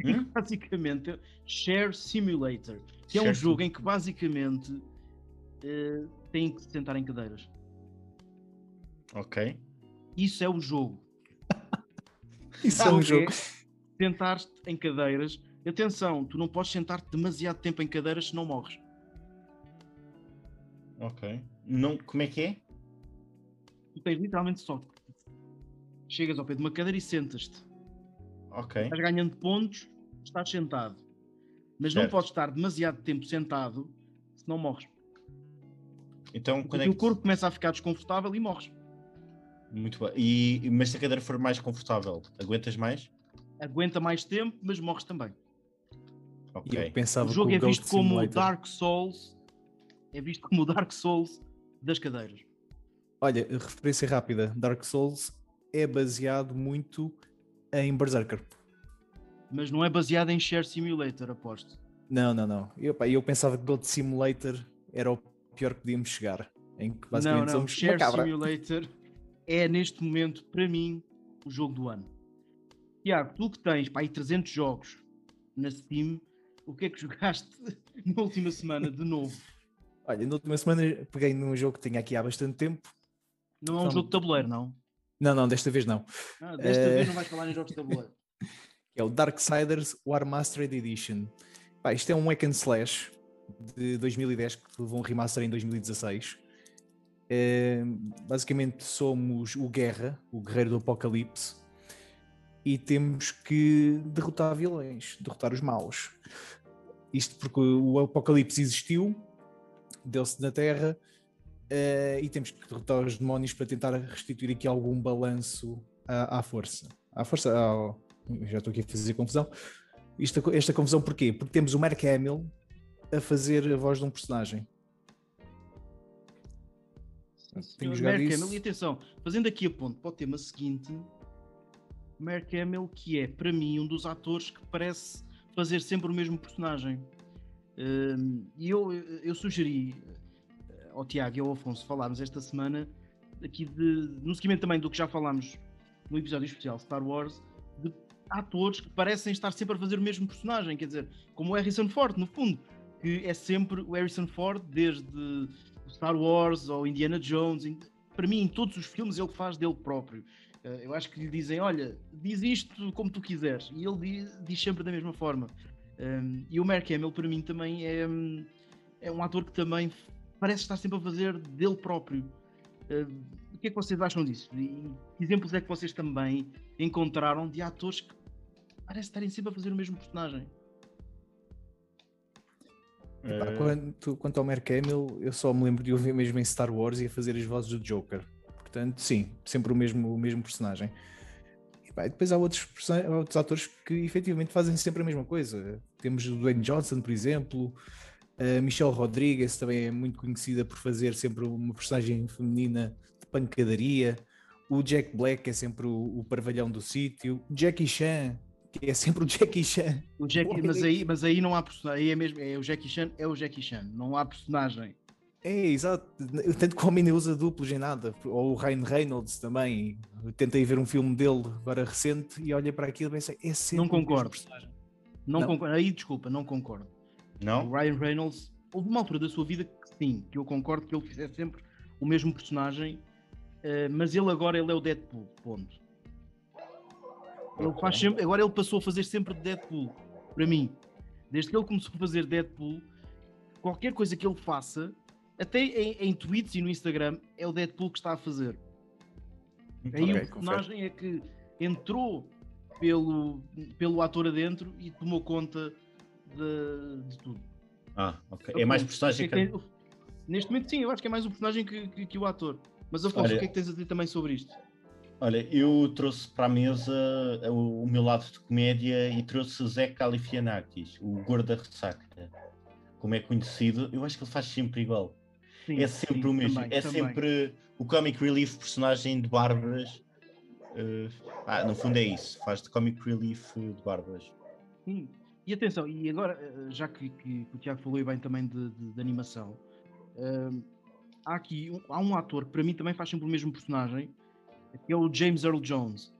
Hum? basicamente Share Simulator, que é um jogo em que basicamente eh, tem que se sentar em cadeiras. Ok. Isso é o jogo. Isso é um jogo. Sentar-te em cadeiras Atenção, tu não podes sentar-te demasiado tempo em cadeiras se não morres. Ok. Não, como é que é? Tu tens literalmente só. Chegas ao pé de uma cadeira e sentas-te. Ok. Estás ganhando pontos, estás sentado. Mas não Certo. podes estar demasiado tempo sentado se não morres. Então, Porque quando é o que... corpo começa a ficar desconfortável e morres. Muito bem. E, mas se a cadeira for mais confortável, aguentas mais? Aguenta mais tempo, mas morres também. Ok. eu pensava o jogo que é o Ghost visto como o Simulator- Dark Souls. É visto como o Dark Souls das cadeiras. Olha, referência rápida: Dark Souls é baseado muito em Berserker. Mas não é baseado em Share Simulator, aposto. Não, não, não. Eu, pá, eu pensava que Goat Simulator era o pior que podíamos chegar. Em que Não, basicamente não. somos Share. Simulator é neste momento, para mim, o jogo do ano. Tiago, tu que tens pá, aí 300 jogos na Steam, o que é que jogaste na última semana de novo? Olha, na última semana peguei num jogo que tinha aqui há bastante tempo. Não é um Então- jogo de tabuleiro, não? Não, não, desta vez não. Ah, desta Eh, vez não vais falar em jogos de tabuleiro. é o Darksiders War Mastered Edition. Pá, isto é um hack and slash de 2010 que levou um remaster em 2016. É, basicamente somos o Guerra, o guerreiro do apocalipse, e temos que derrotar vilões, derrotar os maus. Isto porque o apocalipse existiu, deu-se na Terra, eh, e temos que derrotar os demónios para tentar restituir aqui algum balanço à, à força. À força, ao, já estou aqui a fazer confusão. Esta, esta confusão porquê? Porque temos o Mark Hamill a fazer a voz de um personagem. Tenho jogado Mark isso. Hamill, e atenção, fazendo aqui a ponto para o tema seguinte, Mark Hamill, que é para mim um dos atores que parece fazer sempre o mesmo personagem. E eu, eu sugeri eh, ao Tiago e ao Afonso falarmos esta semana aqui de, no seguimento também do que já falámos no episódio especial Star Wars, de atores que parecem estar sempre a fazer o mesmo personagem, quer dizer, como o Harrison Ford, no fundo, que é sempre o Harrison Ford desde Star Wars ou Indiana Jones, para mim, em todos os filmes, ele faz dele próprio. Eh, Eu acho que lhe dizem: Olha, diz isto como tu quiseres, e ele diz, diz sempre da mesma forma. Um, e o Mark Hamill, para mim, também é, hum, é um ator que também parece estar sempre a fazer dele próprio. Uh, o que é que vocês acham disso? E que exemplos é que vocês também encontraram de atores que parecem estarem sempre a fazer o mesmo personagem? Epá, Eh, quanto, quanto ao Mark Hamill, eu só me lembro de ouvir mesmo em Star Wars e a fazer as vozes do Joker. Portanto, sim, sempre o mesmo, o mesmo personagem. E depois há outros, outros atores que efetivamente fazem sempre a mesma coisa. Temos o Dwayne Johnson, por exemplo, a Michelle Rodriguez também é muito conhecida por fazer sempre uma personagem feminina de pancadaria. O Jack Black é sempre o, o parvalhão do sítio. Jackie Chan, que é sempre o Jackie Chan. O Jackie, Oi. mas, aí, mas aí não há personagem, aí é mesmo, é o Jackie Chan, é o Jackie Chan, não há personagem. É, exato. Tanto que o homem nem usa duplos em nada. Ou o Ryan Reynolds também. Eu tentei ver um filme dele agora recente e olhei para aquilo e pensei, é sempre Não o mesmo concordo. personagem. Não, Não. concordo, aí desculpa, não concordo. O Não? Ryan Reynolds, houve uma altura da sua vida que sim, que eu concordo que ele fizesse sempre o mesmo personagem, eh, mas ele agora ele é o Deadpool, ponto. Ele faz sempre, agora ele passou a fazer sempre de Deadpool, para mim. Desde que ele começou a fazer Deadpool, qualquer coisa que ele faça, até em, em tweets e no Instagram, é o Deadpool que está a fazer. Aí Ok, o personagem é que entrou pelo, pelo ator adentro e tomou conta de, de tudo. Ah, ok. É mais personagem que é que. Neste momento, sim, eu acho que é mais o personagem que, que, que o ator. Mas Afonso, Olha- o que é que tens a dizer também sobre isto? Olha, eu trouxe para a mesa o, o meu lado de comédia e trouxe Zé Califianakis, o gordo da ressaca. Como é conhecido, eu acho que ele faz sempre igual. Sim, é sempre sim, o mesmo. também, é também. sempre o comic relief personagem de Bárbaras. Eh, ah, no fundo é isso. Faz de comic relief de Bárbaras. Sim. E atenção, e agora, eh, já que, que o Tiago falou bem também de, de- de animação, hum, há aqui um, há um ator que para mim também faz sempre o mesmo personagem, que é o James Earl Jones.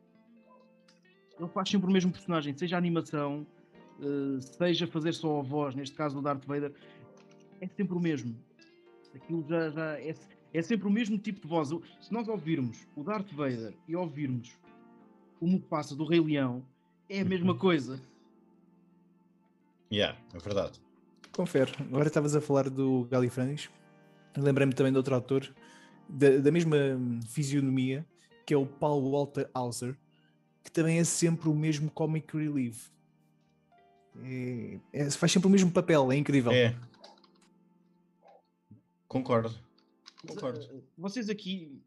Ele faz sempre o mesmo personagem, seja a animação, eh, seja fazer só a voz, neste caso do Darth Vader, é sempre o mesmo. Aquilo já, já é, é sempre o mesmo tipo de voz. Se nós ouvirmos o Darth Vader e ouvirmos o Mufasa do Rei Leão, é a mesma Uhum. coisa. Yeah, é verdade. Confere. Agora estavas a falar do Galifranis. Lembrei-me também de outro autor da, da mesma fisionomia, que é o Paul Walter Hauser, que também é sempre o mesmo comic relief. É, é, faz sempre o mesmo papel, é incrível. É. Concordo. Concordo. Eh, Vocês aqui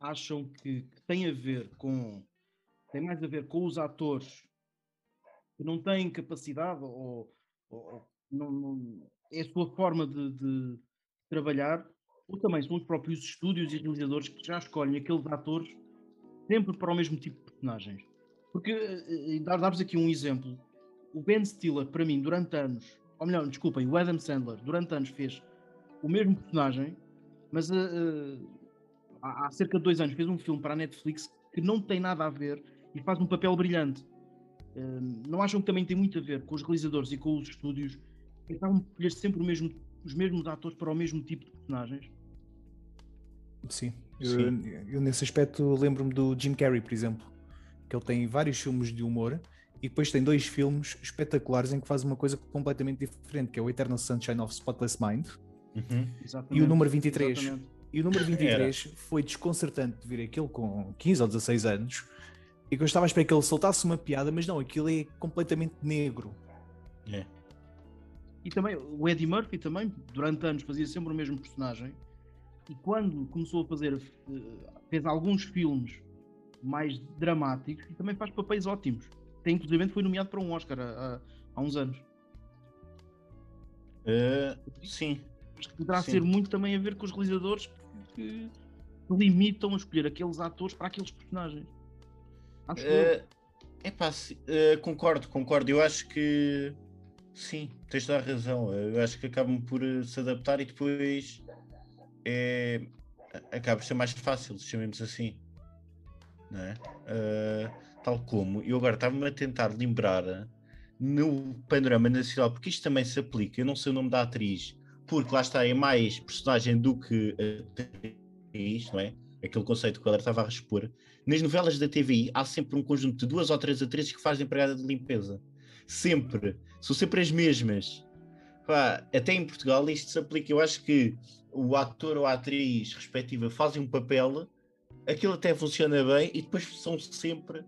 acham que, que tem a ver com. tem mais a ver com os atores que não têm capacidade ou, ou- não, não- é a sua forma de, de trabalhar, ou também são os próprios estúdios e realizadores que já escolhem aqueles atores sempre para o mesmo tipo de personagens. Porque, eh, eh, dar- dar-vos aqui um exemplo, o Ben Stiller, para mim, durante anos, ou melhor, desculpem, o Adam Sandler, durante anos fez o mesmo personagem, mas eh, eh, há, há cerca de dois anos fez um filme para a Netflix que não tem nada a ver e faz um papel brilhante. Eh, não acham que também tem muito a ver com os realizadores e com os estúdios que acabam por escolher sempre o mesmo- os mesmos atores para o mesmo tipo de personagens? Sim. Eu, Sim. eu nesse aspecto lembro-me do Jim Carrey, por exemplo, que ele tem vários filmes de humor e depois tem dois filmes espetaculares em que faz uma coisa completamente diferente, que é o Eternal Sunshine of Spotless Mind Uhum. e o número 23. Exatamente. E o número 23 foi desconcertante de ver aquilo com 15 ou 16 anos e que eu estava a esperar que ele soltasse uma piada, mas não, aquilo é completamente negro. É. E também o Eddie Murphy também, durante anos, fazia sempre o mesmo personagem. E quando começou a fazer, eh, fez alguns filmes mais dramáticos e também faz papéis ótimos. Tem, inclusive, foi nomeado para um Oscar há, há- há uns anos. Uh, sim. Acho que poderá Sim. ser muito também a ver com os realizadores que, limitam a escolher aqueles atores para aqueles personagens. Acho. Uh, epá, uh, concordo, concordo. Eu acho que sim, tens toda a razão. Eu acho que acabam por uh, se adaptar e depois é, acaba por ser mais fácil, chamemos assim. Não é? Uh, tal como eu agora estava-me a tentar lembrar no panorama nacional, porque isto também se aplica. Eu não sei o nome da atriz, porque lá está, é mais personagem do que atriz, não é? Aquele conceito que ela estava a expor. Nas novelas da TVI há sempre um conjunto de duas ou três atrizes que fazem empregada de limpeza. Sempre. São sempre as mesmas. Pá, até em Portugal isto se aplica. Eu acho que o ator ou a atriz respectiva fazem um papel, aquilo até funciona bem e depois são sempre.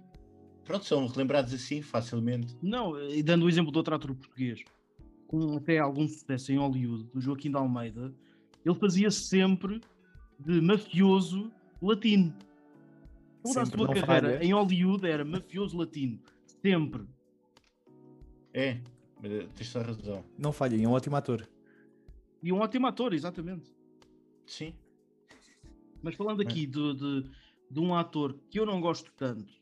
Pronto, são relembrados assim facilmente. Não, e dando o exemplo de outro ator português, com até algum sucesso em Hollywood, do Joaquim de Almeida, ele fazia sempre de mafioso latino. Toda a sua carreira falha. em Hollywood era mafioso latino. Sempre. É, mas tens toda razão. Não falhem, é um ótimo ator. E um ótimo ator, exatamente. Sim. Mas falando aqui de, de, de um ator que eu não gosto tanto,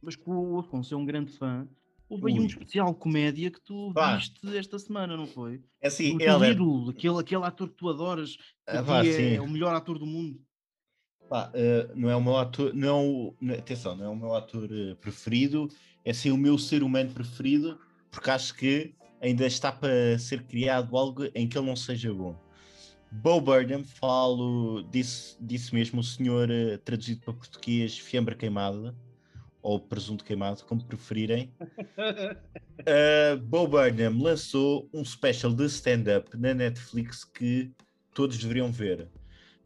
mas que o Afonso é um grande fã, houve aí um especial comédia que tu viste esta semana, não foi? É assim, o é. ídolo, aquele, aquele ator que tu adoras, que Ah, vá, sim. é o melhor ator do mundo. Pá, eh, não é o meu ator, não, é o- atenção, não é o meu ator eh, preferido, é sim o meu ser humano preferido, porque acho que ainda está para ser criado algo em que ele não seja bom. Bo Burnham, falo disso, disso mesmo, o senhor eh, traduzido para português, fiambre queimada, ou presunto queimado, como preferirem. Uh, Bo Burnham lançou um special de stand-up na Netflix que todos deveriam ver.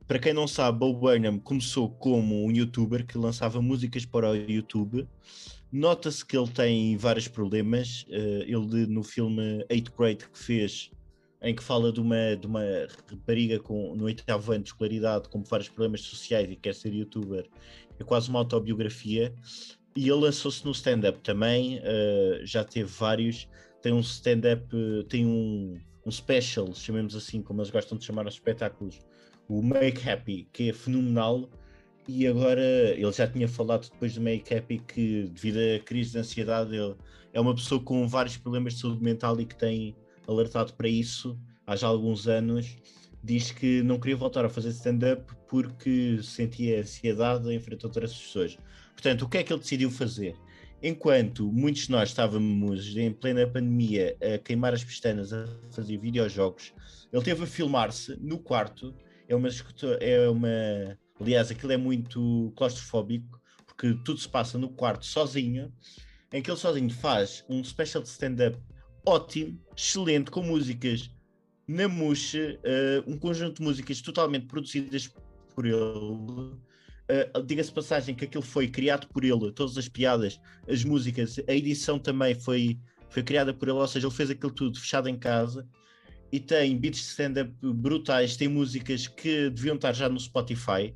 Para quem não sabe, Bo Burnham começou como um youtuber que lançava músicas para o YouTube. Nota-se que ele tem vários problemas. Uh, ele no filme Eighth Grade que fez, em que fala de uma, de uma rapariga com, no oitavo ano de escolaridade com vários problemas sociais e quer ser youtuber, é quase uma autobiografia. E ele lançou-se no stand-up também, uh, já teve vários. Tem um stand-up, tem um, um special, chamemos assim, como eles gostam de chamar os espetáculos, o Make Happy, que é fenomenal. E agora ele já tinha falado depois do Make Happy que, devido à crise de ansiedade, ele é uma pessoa com vários problemas de saúde mental e que tem alertado para isso há já alguns anos. Diz que não queria voltar a fazer stand-up porque sentia ansiedade em frente a outras pessoas. Portanto, o que é que ele decidiu fazer? Enquanto muitos de nós estávamos em plena pandemia a queimar as pestanas, a fazer videojogos, ele teve a filmar-se no quarto. É uma, é uma. Aliás, aquilo é muito claustrofóbico, porque tudo se passa no quarto sozinho, em que ele sozinho faz um special stand-up ótimo, excelente, com músicas na Muxa, uh, um conjunto de músicas totalmente produzidas por ele. Uh, Diga-se passagem que aquilo foi criado por ele, todas as piadas, as músicas, a edição também foi, foi criada por ele, ou seja, ele fez aquilo tudo fechado em casa e tem beats de stand-up brutais, tem músicas que deviam estar já no Spotify,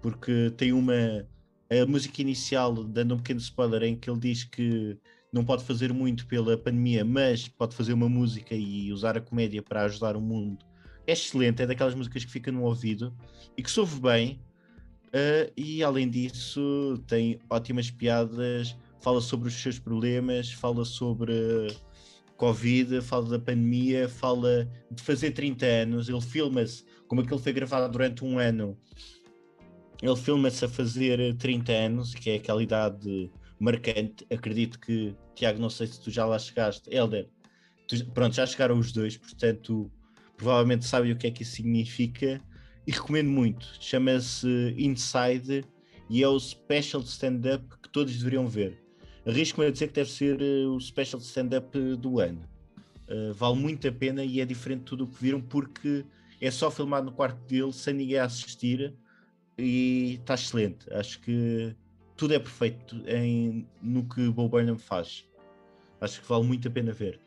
porque tem uma a música inicial, dando um pequeno spoiler, em que ele diz que não pode fazer muito pela pandemia, mas pode fazer uma música e usar a comédia para ajudar o mundo. É excelente, é daquelas músicas que fica no ouvido e que soube bem. Uh, e além disso, tem ótimas piadas, fala sobre os seus problemas, fala sobre Covid, fala da pandemia, fala de fazer 30 anos. Ele filma-se, como aquele foi gravado durante um ano, ele filma-se a fazer 30 anos, que é aquela idade marcante. Acredito que, Tiago, não sei se tu já lá chegaste. Helder, pronto, já chegaram os dois, portanto, provavelmente sabem o que é que isso significa. E recomendo muito. Chama-se Inside e é o special stand-up que todos deveriam ver. Arrisco-me a dizer que deve ser uh, o special stand-up do ano. Uh, vale muito a pena e é diferente de tudo o que viram porque é só filmado no quarto dele, sem ninguém assistir e está excelente. Acho que tudo é perfeito em, no que Bo Burnham faz. Acho que vale muito a pena ver.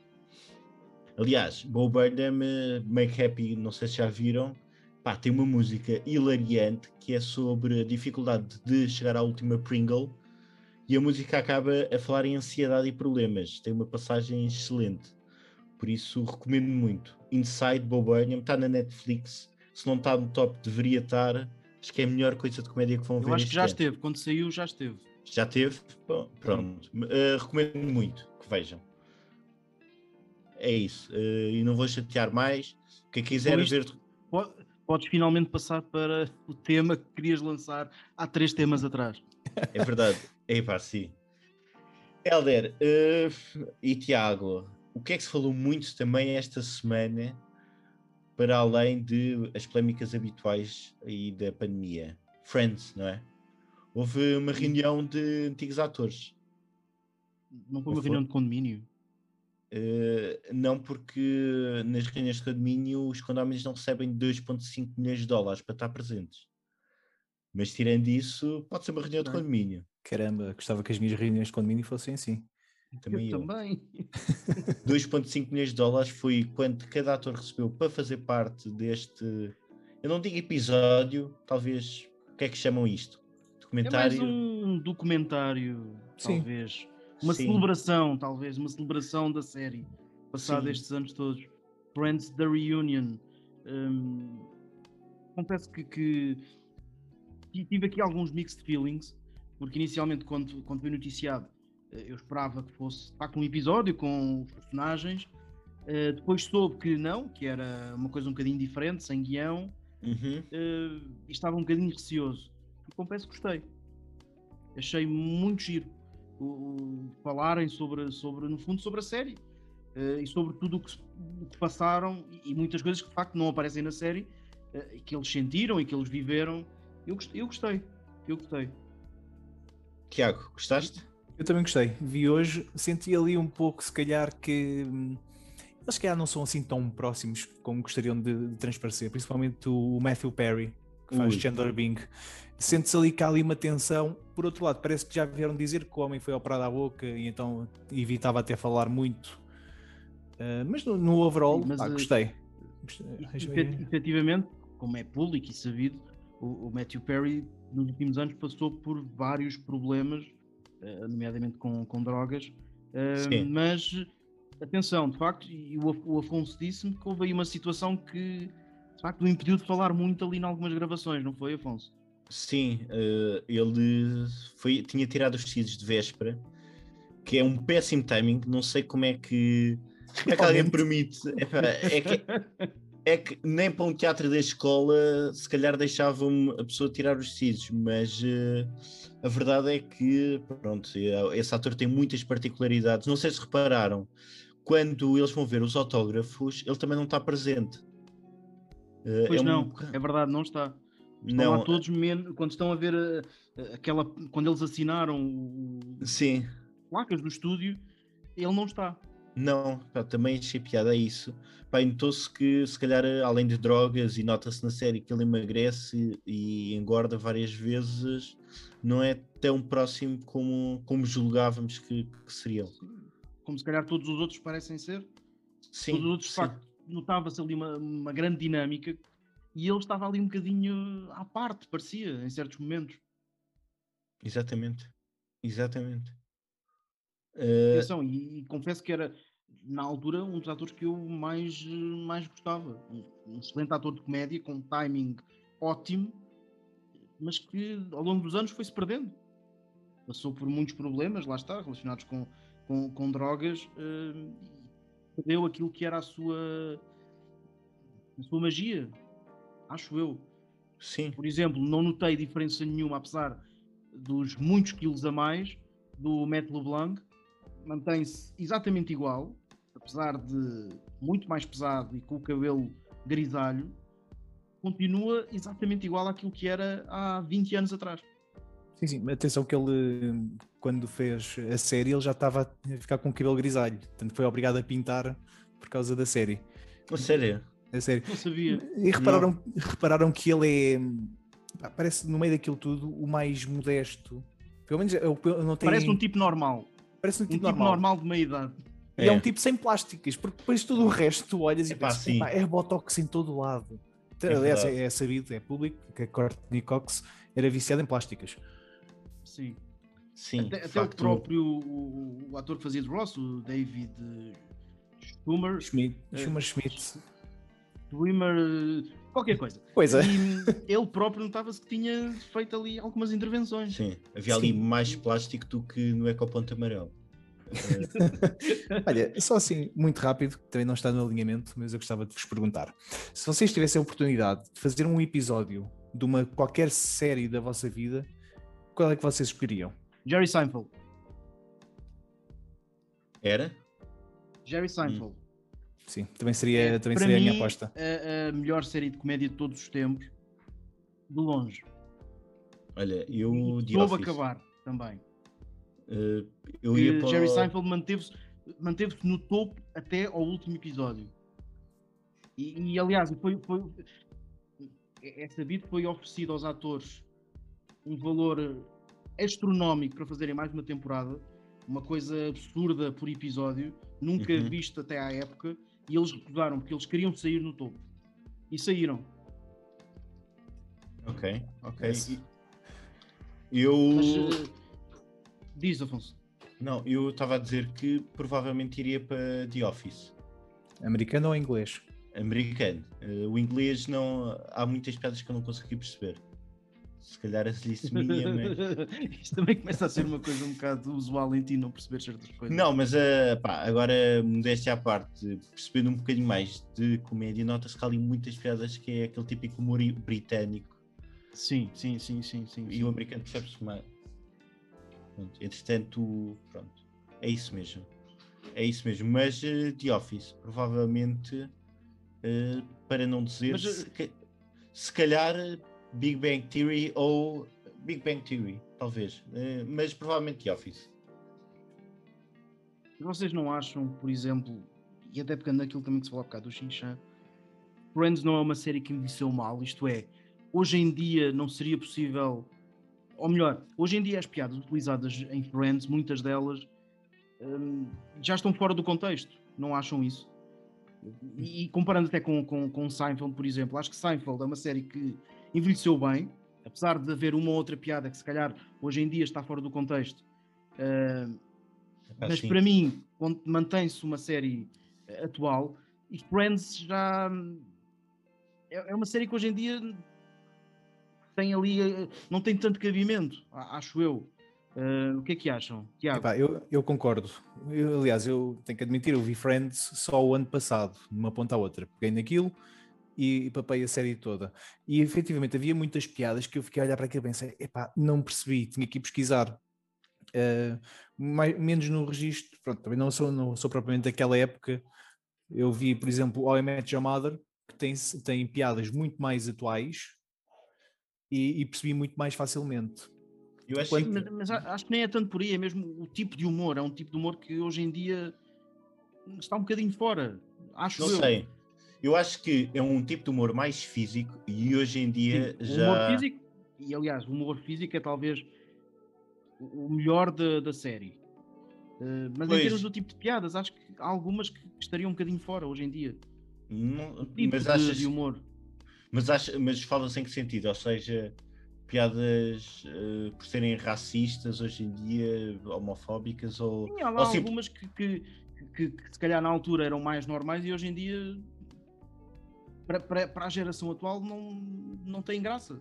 Aliás, Bo Burnham, uh, Make Happy, não sei se já viram, pá, tem uma música hilariante que é sobre a dificuldade de chegar à última Pringle e a música acaba a falar em ansiedade e problemas. Tem uma passagem excelente. Por isso recomendo muito. Inside Bo Burnham está na Netflix. Se não está no top, deveria estar. Acho que é a melhor coisa de comédia que vão Eu ver. acho que já ano. esteve, quando saiu já esteve. Já teve? Bom, pronto. Uh, recomendo muito que vejam. É isso. Uh, e não vou chatear mais. Quem quiser isto- ver. Po- Podes finalmente passar para o tema que querias lançar há três temas atrás. É verdade. É pá, sim. Helder uh, e Tiago, o que é que se falou muito também esta semana, para além de as polémicas habituais aí da pandemia? Friends, não é? Houve uma reunião de antigos atores. Não foi Não uma foi? reunião de condomínio. Uh, não porque nas reuniões de condomínio os condomínios não recebem 2.5 milhões de dólares para estar presentes. Mas tirando isso, pode ser uma reunião de Bem. condomínio. Caramba, gostava que as minhas reuniões de condomínio fossem assim. Também eu eu. também. 2.5 milhões de dólares foi quanto cada ator recebeu para fazer parte deste. Eu não digo episódio, talvez. O que é que chamam isto? É mais Documentário? um documentário, Sim. talvez. Uma Sim. celebração, talvez. Uma celebração da série. Passado Sim. estes anos todos. Friends The Reunion. Confesso que, que ti- tive aqui alguns mixed feelings, porque inicialmente, quando, quando foi noticiado, eh, eu esperava que fosse de facto um episódio com os personagens. Eh, depois soube que não, que era uma coisa um bocadinho diferente, sem guião. Uhum. eh, e estava um bocadinho receoso. E confesso que gostei. Achei muito giro o, falarem sobre, sobre, no fundo, sobre a série eh, e sobre tudo o que, o que passaram e, e muitas coisas que de facto não aparecem na série e que eles sentiram e que eles viveram. Eu gostei, eu gostei. Eu gostei. Tiago, gostaste? Eu também gostei. Vi hoje, senti ali um pouco, se calhar, que hum, eles, se calhar, não são assim tão próximos como gostariam de, de transparecer, principalmente o Matthew Perry, que faz Ui. Chandler Bing. Sente-se ali que há ali uma tensão. Por outro lado, parece que já vieram dizer que o homem foi operado à boca e então evitava até falar muito. Ah, mas no, no overall, mas, eh, gostei. Efetivamente, como é público e sabido, o, o Matthew Perry nos últimos anos passou por vários problemas, eh, nomeadamente com, com drogas, Sim. mas atenção, de facto, e o, Af- o Afonso disse-me que houve aí uma situação que facto o impediu de falar muito ali em algumas gravações, não foi, Afonso? Sim, eh, ele foi, tinha tirado os tecidos de véspera, que é um péssimo timing. Não sei como é que, como é que alguém permite. Epá, é, que, é que nem para um teatro da escola se calhar deixavam a pessoa tirar os tecidos, mas eh, a verdade é que pronto, eh, esse ator tem muitas particularidades. Não sei se repararam, quando eles vão ver os autógrafos, ele também não está presente. Eh, Pois é um não, boca- é verdade, não está. Estão não, lá todos menos, quando estão a ver eh, eh, aquela, quando eles assinaram o, sim. placas do estúdio, ele não está. Não, pá, também achei piada a isso. Pá, notou-se que, se calhar, além de drogas, e nota-se na série que ele emagrece e engorda várias vezes, não é tão próximo como, como julgávamos que, que seriam. Como se calhar todos os outros parecem ser. Sim, todos os outros, de sim. facto, notava-se ali uma, uma grande dinâmica e ele estava ali um bocadinho à parte, parecia, em certos momentos. Exatamente. Exatamente. Eh, Atenção, e, e confesso que era, na altura, um dos atores que eu mais, mais gostava. Um, um excelente ator de comédia, com um timing ótimo, mas que ao longo dos anos foi-se perdendo. Passou por muitos problemas, lá está, relacionados com, com, com drogas, e perdeu aquilo que era a sua, a sua magia, acho eu. sim, Por exemplo, não notei diferença nenhuma, apesar dos muitos quilos a mais, do Matt LeBlanc. Mantém-se exatamente igual, apesar de muito mais pesado e com o cabelo grisalho, continua exatamente igual àquilo que era há 20 anos atrás. Sim, sim, atenção que ele, quando fez a série, ele já estava a ficar com o cabelo grisalho, portanto foi obrigado a pintar por causa da série. a sério. A série. Não sabia. E repararam, repararam que ele é, parece no meio daquilo tudo, o mais modesto. Pelo menos é o- não tem, Parece um tipo normal. parece um Um tipo, tipo normal. normal de meia idade. E é. um É. tipo sem plásticas, porque depois todo o resto tu olhas e Epá, pensas, sim. "Epá, é botox em todo o lado. É Aliás, verdade. é, é sabido, é público, que a Courtney Cox era viciada em plásticas. Sim. Sim, Até, até facto, o próprio o, o ator que fazia de Ross, o David Schumer, Schmidt, É. Schumer Schmidt. Eh, qualquer coisa. Pois é. E ele próprio notava-se que tinha feito ali algumas intervenções. Sim, havia ali Sim. mais plástico do que no Ecoponto Amarelo. Eh, Olha, só assim, muito rápido, que também não está no alinhamento, mas eu gostava de vos perguntar. Se vocês tivessem a oportunidade de fazer um episódio de uma qualquer série da vossa vida, qual é que vocês escolheriam? Jerry Seinfeld. Era? Jerry Seinfeld. Sim, também seria, É, também para seria a minha mim, aposta. A, a melhor série de comédia de todos os tempos. De longe. Olha, eu E Office. acabar também. eh, eu ia para Jerry Seinfeld manteve-se manteve no topo até ao último episódio. E, e, aliás, foi, foi, é é sabido que foi oferecido aos atores um valor astronómico para fazerem mais uma temporada, uma coisa absurda por episódio, nunca Uhum. visto até à época, e eles recusaram porque eles queriam sair no topo. E saíram. Ok, ok. E- Eu. Mas eh, diz, Afonso. Não, eu estava a dizer que provavelmente iria para The Office. Americano ou inglês? Americano. Eh, o inglês não. Há muitas piadas que eu não consegui perceber. Se calhar a slice minha, mas. Isto também começa a ser uma coisa um bocado usual em ti não perceber certas coisas. Não, mas eh, pá, agora modéstia à parte, percebendo um bocadinho mais de comédia, nota-se que há ali muitas piadas que é aquele típico humor britânico Sim, sim, sim, sim, sim. e o americano percebe-se mais. Pronto, entretanto, pronto, é isso mesmo. É isso mesmo. Mas eh, The Office, provavelmente, eh, para não dizer, Mas, se, ca- se calhar Big Bang Theory ou Big Bang Theory, talvez. Eh, mas provavelmente The Office. Vocês não acham, por exemplo, e até pegando naquilo também que se falou há bocado do Shin-Chan, Friends não é uma série que envelheceu mal, isto é, hoje em dia não seria possível, ou melhor, hoje em dia as piadas utilizadas em Friends, muitas delas hum, já estão fora do contexto, não acham isso? E, comparando até com, com, com Seinfeld, por exemplo, acho que Seinfeld é uma série que envelheceu bem, apesar de haver uma ou outra piada que se calhar hoje em dia está fora do contexto. hum, Epá, mas sim. para mim, mantém-se uma série eh, atual, e Friends já hum, é, é uma série que hoje em dia tem ali, eh, não tem tanto cabimento, acho eu. Eh, o que é que acham? Tiago? Epá, eu, eu concordo. Eu, aliás, eu tenho que admitir, eu vi Friends só o ano passado, de uma ponta à outra. Peguei naquilo e, e papei a série toda. E efetivamente havia muitas piadas que eu fiquei a olhar para aquilo e pensei, epá, não percebi, tinha que ir pesquisar. Eh, mais, menos no registro, pronto, também não sou, não sou propriamente daquela época. Eu vi, por exemplo, How I Met Your Mother, que tem, tem piadas muito mais atuais e, e percebi muito mais facilmente. Eu acho que mas, mas acho que nem é tanto por aí, é mesmo o tipo de humor, é um tipo de humor que hoje em dia está um bocadinho fora. Acho Não eu. sei. Eu acho que é um tipo de humor mais físico e hoje em dia Sim, o já. humor físico, e aliás, o humor físico é talvez o melhor da, da série. Eh, mas Pois. em termos do tipo de piadas, acho que há algumas que estariam um bocadinho fora hoje em dia. Não- Tipo mas de, achas. de humor. Mas, acha, mas fala-se em que sentido? Ou seja, piadas eh, por serem racistas hoje em dia, homofóbicas ou. Sim, há lá ou sim- algumas que, que, que- que se calhar na altura eram mais normais e hoje em dia para, para, para a geração atual não, não tem graça.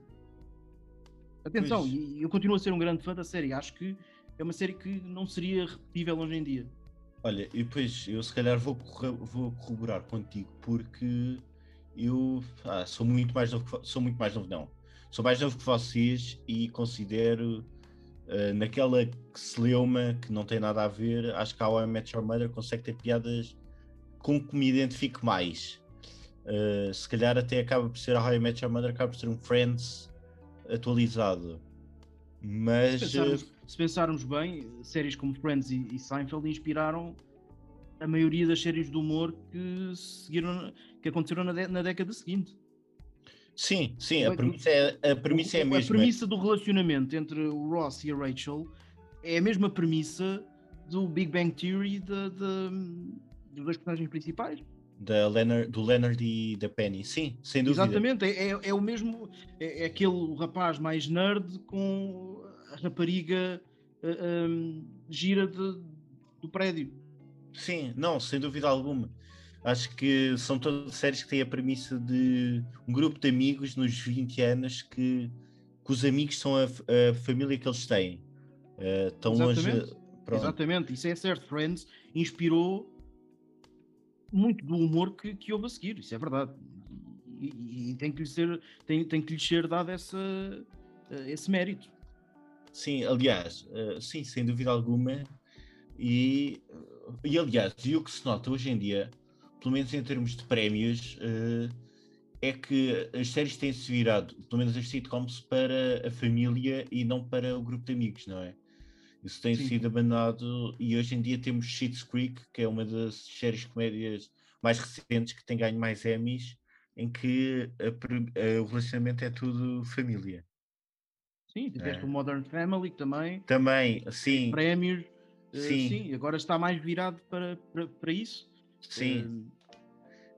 Atenção, e eu continuo a ser um grande fã da série. Acho que é uma série que não seria repetível hoje em dia. Olha, e depois eu se calhar vou, vou corroborar contigo porque eu ah, sou muito mais novo que sou muito mais novo não. Sou mais novo que vocês e considero ah, naquela celeuma que não tem nada a ver, acho que a I Met Your Mother consegue ter piadas com que me identifico mais. Ah, se calhar até acaba por ser a How I Met Your Mother, acaba por ser um Friends atualizado. Mas Se pensarmos, se pensarmos bem, séries como Friends e, e Seinfeld inspiraram a maioria das séries de humor que seguiram, que aconteceram na, dé- na década seguinte. sim, sim, a premissa é, a premissa é a mesma. A premissa do relacionamento entre o Ross e a Rachel é a mesma premissa do Big Bang Theory de, de- dos dois personagens principais. Da Leonard, do Leonard e da Penny, sim, sem dúvida. Exatamente, é, é- é o mesmo, é, é aquele rapaz mais nerd com a rapariga ah, hum, gira de- do prédio. Sim, não, sem dúvida alguma. Acho que são todas séries que têm a premissa de um grupo de amigos nos 20 anos que, que os amigos são a, a família que eles têm. Eh, tão longe. Exatamente. Exatamente, isso é certo. Friends inspirou muito do humor que, que houve a seguir, isso é verdade. E, e- tem, que lhe ser, tem, tem que lhe ser dado essa, eh, esse mérito. Sim, aliás, eh, sim, sem dúvida alguma. E, e aliás, e o que se nota hoje em dia, pelo menos em termos de prémios, eh, é que as séries têm-se virado, pelo menos as sitcoms, para a família e não para o grupo de amigos, não é? Isso tem Sim. sido abandonado e hoje em dia temos Schitt's Creek, que é uma das séries comédias mais recentes que tem ganho mais Emmys, em que a eh, o relacionamento é tudo família. Sim, tiveste É. o Modern Family também, Também, sim, prémios. eh, Sim. sim, agora está mais virado para, para, para isso. sim. Eh,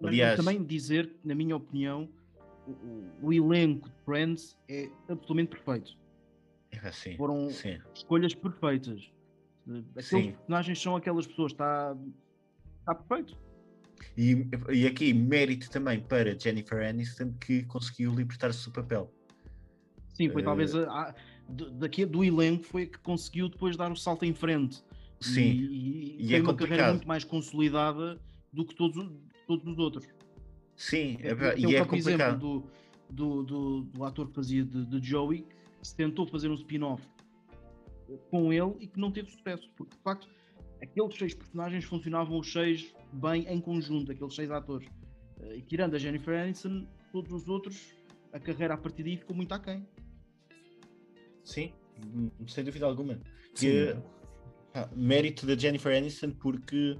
mas- Aliás- também dizer que, na minha opinião, o- o elenco de Friends é absolutamente perfeito. Assim, Foram sim. escolhas perfeitas. Eh, Aqueles Sim. personagens são aquelas pessoas, está, está perfeito. E, e aqui mérito também para Jennifer Aniston que conseguiu libertar-se do papel. Sim, foi Eh, talvez a, a- do, daqui, do elenco foi que conseguiu depois dar o salto em frente. Sim, E, e tem é uma carreira complicado. muito mais consolidada do que todos, todos os outros. sim, é, e o é próprio exemplo complicado. do, do, do, do ator que fazia de, de Joey, se tentou fazer um spin-off com ele e que não teve sucesso, porque de facto aqueles seis personagens funcionavam os seis bem em conjunto, aqueles seis atores. Eh, E tirando a Jennifer Aniston, todos os outros, a carreira a partir daí ficou muito aquém. Sim, hum, sem dúvida alguma. Sim. Que, ah, mérito da Jennifer Aniston porque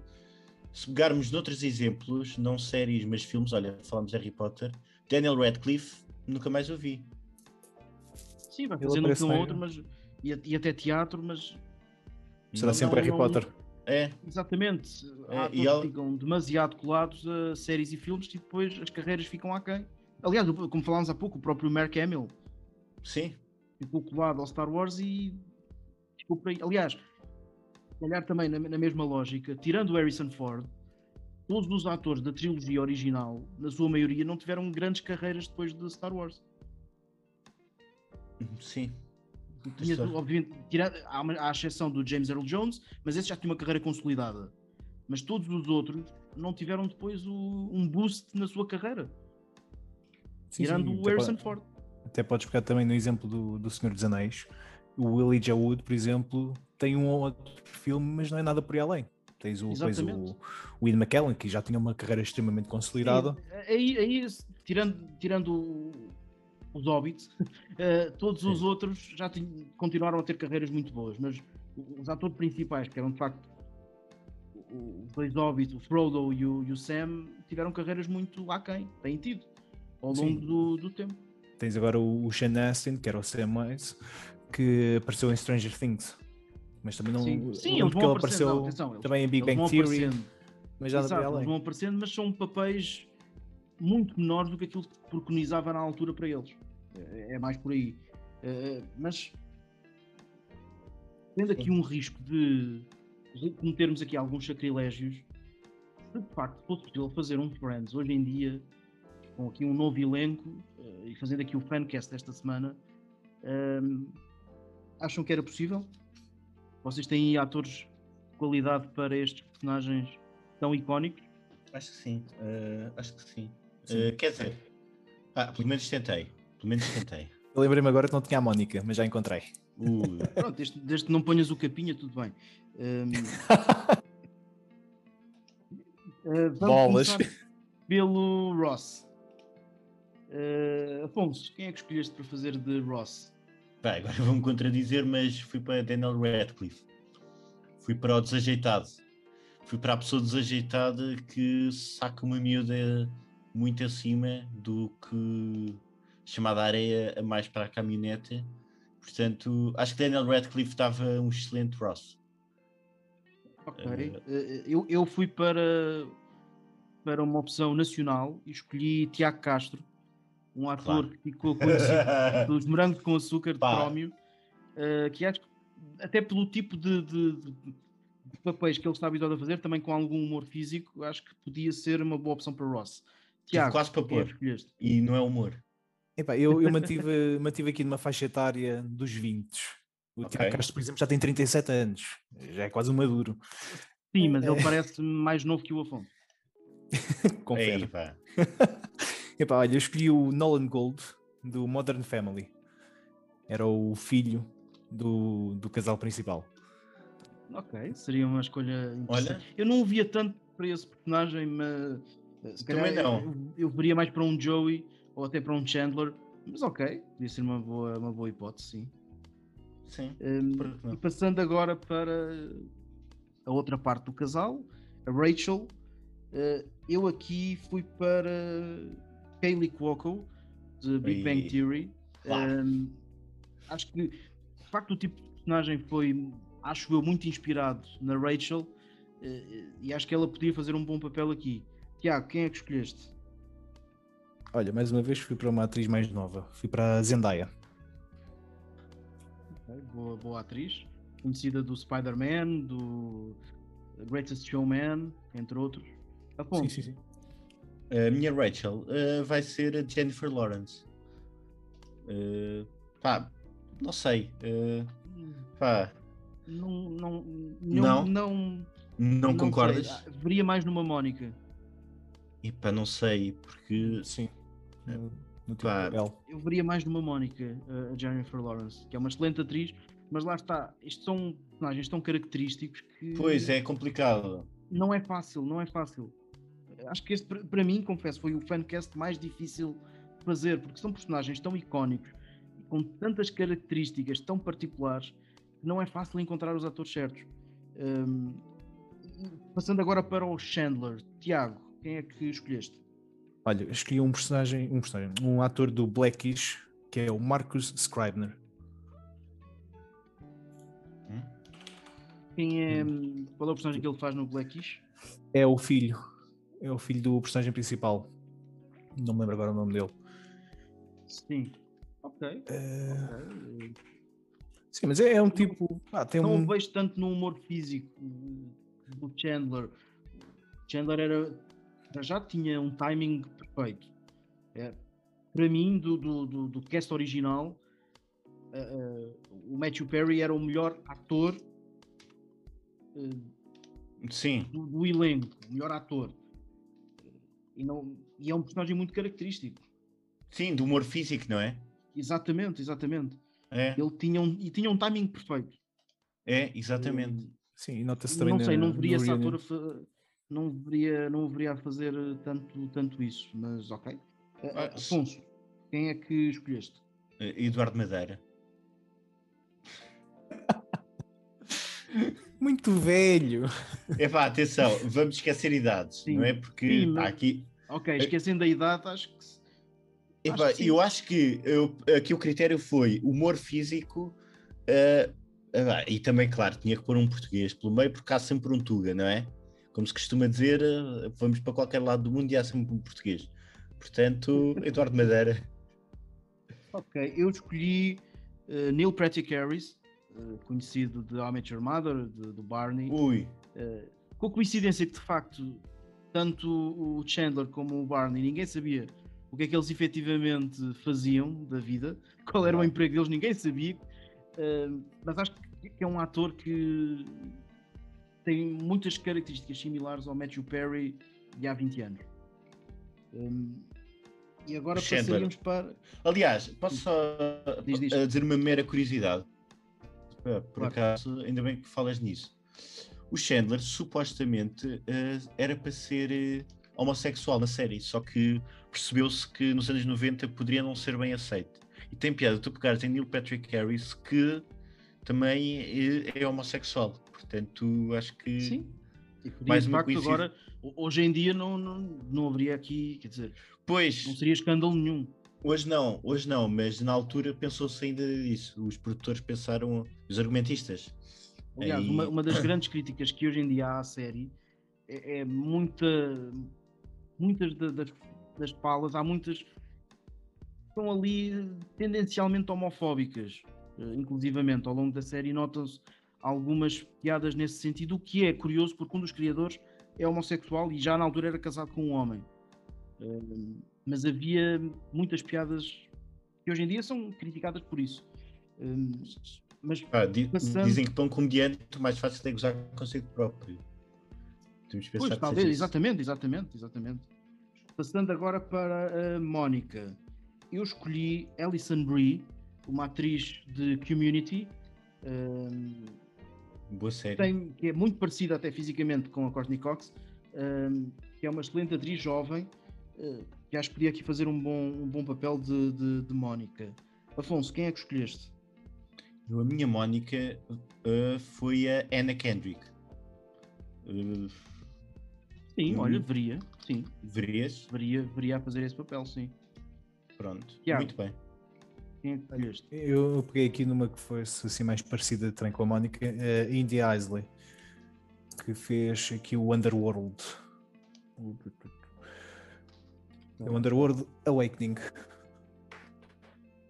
se pegarmos noutros exemplos, não séries, mas filmes, olha, falamos de Harry Potter, Daniel Radcliffe, nunca mais o vi. Sim, vai fazendo um filme outro, mas e, a- e até teatro, mas Será Não- sempre não- Harry não- Potter. É, exatamente. É, Há e atores ela- ficam demasiado colados a séries e filmes e depois as carreiras ficam aquém. Aliás, como falámos há pouco, o próprio Mark Hamill sim, ficou colado ao Star Wars e ficou por aí. Aliás, se calhar também na, na mesma lógica, tirando o Harrison Ford, todos os atores da trilogia original, na sua maioria, não tiveram grandes carreiras depois de Star Wars. Sim. Tinha, obviamente, uma, há a exceção do James Earl Jones, mas esse já tinha uma carreira consolidada. Mas todos os outros não tiveram depois o- um boost na sua carreira, Sim, tirando sim, o Harrison Ford. Até podes pegar também no exemplo do, do Senhor dos Anéis. O Elijah Wood, por exemplo, tem um ou outro filme, mas não é nada por aí além. Tens o, Exatamente. o, o Ian McKellen, que já tinha uma carreira extremamente consolidada. Sim, Aí, aí, tirando, tirando o- os Hobbits, eh, todos os Sim. outros já continuaram a ter carreiras muito boas, mas os atores principais, que eram de facto os dois hobbits, o Frodo e o, e o Sam, tiveram carreiras muito aquém, têm tido, ao longo do, do, tempo. Tens agora o, o Sean Astin, que era o Sam que apareceu em Stranger Things. Mas também não. Sim, Sim eles vão ele apareceu não, atenção, também em Big Bang Theory. Mas já Exato, eles vão aparecendo, mas são papéis muito menores do que aquilo que preconizava na altura para eles. É, é mais por aí. É, mas tendo aqui um risco de cometermos aqui alguns sacrilégios, se de facto fosse possível fazer um Friends hoje em dia, com aqui um novo elenco, eh, e fazendo aqui o fancast desta semana, um, acham que era possível? Vocês têm atores de qualidade para estes personagens tão icónicos? Acho que sim, uh, acho que sim. Uh, quer dizer, ah, pelo menos tentei, pelo menos tentei. Eu lembrei-me agora que não tinha a Mónica, mas já encontrei. Uh. Pronto, desde, desde, que não ponhas o capinha, tudo bem. Um... uh, Bolas. Pelo Ross. Uh, Afonso, quem é que escolheste para fazer de Ross? Bem, agora vou-me contradizer, mas fui para Daniel Radcliffe. Fui para o desajeitado. Fui para a pessoa desajeitada que saca uma miúda muito acima do que chamada areia a mais para a caminhonete Portanto, acho que Daniel Radcliffe estava um excelente Ross. Ok. Uh, eu, eu fui para, para uma opção nacional e escolhi Tiago Castro, um ator claro. que ficou conhecido pelos morangos com açúcar de crómio, uh, que acho que até pelo tipo de, de, de, papéis que ele está habituado a fazer, também com algum humor físico, acho que podia ser uma boa opção para Ross. Tiago, quase para pôr. E não é humor. Epá, eu, eu mantive, mantive aqui numa faixa etária dos 20. O okay. Tiago Castro, por exemplo, já tem 37 anos, já é quase um maduro. Sim, mas ele é. parece mais novo que o Afonso. Confere. Epá. Epá, olha, eu escolhi o Nolan Gold do Modern Family. Era o filho do, do casal principal. Ok, seria uma escolha Olha, eu não via tanto para esse personagem, mas se calhar não. Eu, eu veria mais para um Joey ou até para um Chandler, mas ok, podia ser uma boa, uma boa hipótese, sim. Sim. Um, e passando agora para a outra parte do casal, a Rachel, uh, eu aqui fui para Kaylee Cuoco, de Big e... Bang Theory. Claro. Um, acho que, de facto, o tipo de personagem foi, acho eu, muito inspirado na Rachel uh, e acho que ela podia fazer um bom papel aqui. Tiago, quem é que escolheste? Olha, mais uma vez fui para uma atriz mais nova. Fui para a Zendaya. Okay, boa, boa atriz. Conhecida do Spider-Man, do Greatest Showman, entre outros. Afonso. Sim, sim, sim. A minha Rachel uh, vai ser a Jennifer Lawrence. Uh, pá, não sei. Uh, pá. Não, não, não, não, não, não concordas? Sei. Veria mais numa Mónica. E pá, não sei, porque. Sim no, no teu papel. Eu veria mais numa Mónica, a Jennifer Lawrence, que é uma excelente atriz, mas lá está, isto são personagens tão característicos que. Pois é, complicado. Não é fácil, não é fácil. Acho que este, para mim, confesso, foi o fancast mais difícil de fazer, porque são personagens tão icónicos, com tantas características tão particulares, que não é fácil encontrar os atores certos. Um, passando agora para o Chandler, Tiago, quem é que escolheste? Olha, escolhi um personagem, um personagem, um ator do Blackish, que é o Marcus Scribner. Hum? Quem é. Hum. Qual é o personagem que ele faz no Blackish? É o filho. É o filho do personagem principal. Não me lembro agora o nome dele. Sim. Ok. Uh... okay. Sim, mas é, é um tipo. Ah, tem não um... vejo tanto no humor físico do Chandler. Chandler era já tinha um timing perfeito. É, para mim, do, do, do, do cast original, uh, uh, o Matthew Perry era o melhor ator uh, Sim. Do, do, elenco, o melhor ator. E, não, e é um personagem muito característico. Sim, do humor físico, não é? Exatamente, exatamente. É. Ele tinha um, e tinha um timing perfeito. É, exatamente. Sim, e nota-se também. Não sei, não veria esse ator não deveria, não deveria fazer tanto, tanto isso, mas ok. Eh, ah, Afonso, quem é que escolheste? Eh, Eduardo Madeira. Muito velho. É pá, atenção, vamos esquecer idades, Sim. não é? Porque Sim, está mas- aqui. Ok, esquecendo a idade, acho que. se- Epá, Acho que eu acho que eu, aqui o critério foi humor físico eh, ah, e também, claro, tinha que pôr um português pelo meio porque há sempre um Tuga, não é? Como se costuma dizer, eh, vamos para qualquer lado do mundo e há sempre um português. Portanto, Eduardo Madeira, Ok, eu escolhi eh, Neil Patrick Harris, eh, conhecido de How I Met Your Mother, de- do Barney. ui, Eh, com a coincidência que de facto tanto o Chandler como o Barney ninguém sabia o que é que eles efetivamente faziam da vida, qual era o emprego deles, ninguém sabia. Mas acho que é um ator que tem muitas características similares ao Matthew Perry de há 20 anos. Um, e agora Chandler. passaríamos para. Aliás, posso só Diz, diz. eh, dizer uma mera curiosidade? Eh, Por Claro. acaso, ainda bem que falas nisso. O Chandler supostamente eh, era para ser homossexual na série, só que percebeu-se que nos anos 90 poderia não ser bem aceito. E tem piada, tu pegares em Neil Patrick Harris que também é homossexual. Portanto, acho que Sim. E Mais de uma facto, coincidência. agora, ho- hoje em dia, não, não, não haveria aqui, quer dizer, Pois, não seria escândalo nenhum. Hoje não, hoje não, mas na altura pensou-se ainda disso. Os produtores pensaram, os argumentistas. Aliás, Aí- uma, uma das grandes críticas que hoje em dia há à série é, é muita, muitas da- das, das falas, há muitas que estão ali tendencialmente homofóbicas, eh, inclusivamente ao longo da série notam-se algumas piadas nesse sentido, o que é curioso porque um dos criadores é homossexual e já na altura era casado com um homem. Mas havia muitas piadas que hoje em dia são criticadas por isso. Mas di- Passando- Dizem que para um comediante o mais fácil é gozar consigo próprio. Temos Pois, talvez, exatamente, exatamente, exatamente. Passando agora para a Mónica. Eu escolhi Alison Brie, uma atriz de Community, Boa série. tem, que é muito parecida até fisicamente com a Courtney Cox, ehm, que é uma excelente atriz jovem, eh, que acho que podia aqui fazer um bom, um bom papel de, de, de Mónica. Afonso, quem é que escolheste? Eu, A minha Mónica uh, foi a Anna Kendrick. Uh, Sim, Hum. olha, veria, sim, veria, veria a fazer esse papel, sim. Pronto. Tiago. Muito bem. Quem é que escolheste? Eu peguei aqui numa que fosse assim mais parecida também com a Mónica, a India Isley, que fez aqui o Underworld. O Underworld Awakening.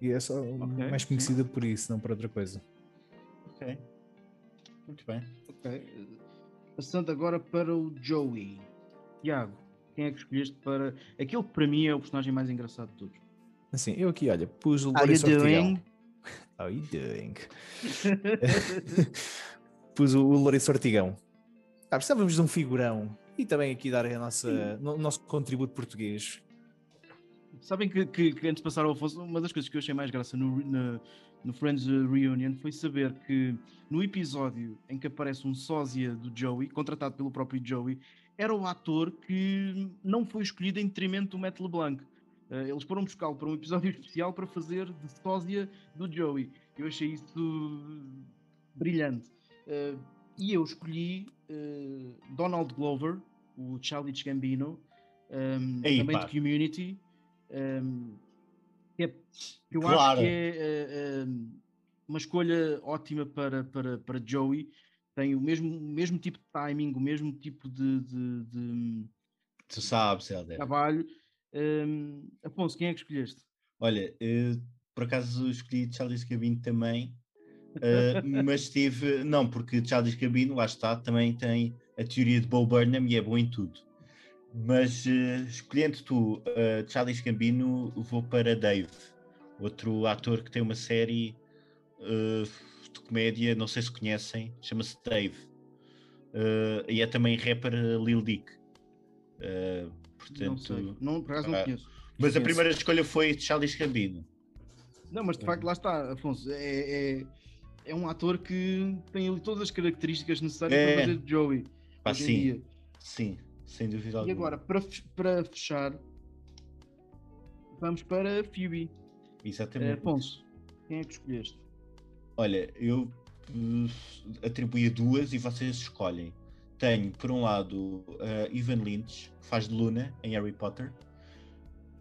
E é só Ok, mais sim. conhecida por isso, não por outra coisa. Ok. Muito bem. Ok. eh, Passando agora para o Joey. Tiago, quem é que escolheste para aquele que para mim é o personagem mais engraçado de todos? Assim, eu aqui, olha, pus o How you Lourenço Ortigão. How you doing? pus o, o Lourenço Ortigão. Ah, precisávamos de um figurão e também aqui dar a nossa, no- o nosso contributo português. Sabem que, que- que antes de passar ao Afonso, uma das coisas que eu achei mais graça no, na- no Friends Reunion foi saber que no episódio em que aparece um sósia do Joey, contratado pelo próprio Joey, era o ator que não foi escolhido em detrimento do Matt LeBlanc. Eh, eles foram buscá-lo para um episódio especial para fazer de sósia do Joey. Eu achei isso brilhante. Eh, e eu escolhi eh, Donald Glover, o Childish Gambino, Ei, também pá. de Community, que, é, eu Claro. acho que é uma escolha ótima para, para, para Joey. Tem o mesmo, o mesmo tipo de timing, o mesmo tipo de, de- de Tu sabes, Helder. trabalho. Um, Afonso, quem é que escolheste? Olha, eh, por acaso escolhi Charles Gambino também, eh, mas tive. Não, porque Charles Gambino, lá está, também tem a teoria de Bo Burnham e é bom em tudo. Mas eh, escolhendo tu eh, Charles Gambino, vou para Dave, outro ator que tem uma série eh, de comédia, não sei se conhecem, chama-se Dave. E é também rapper Lil Dick. Eh, portanto, não sei. Não, por acaso não ah, conheço. mas a Conheço. primeira escolha foi Charles Gambino. Não, mas de facto lá está, Afonso. É, é, é um ator que tem ali todas as características necessárias É. para fazer de Joey. Pá, sim, dia. sim, sem dúvida E alguma. agora, para, para fechar, vamos para Phoebe. Eh, Exatamente. Afonso, quem é que escolheste? Olha, eu uh, atribuir duas e vocês escolhem. Tenho, por um lado, uh, Evan Lynch, que faz de Luna em Harry Potter.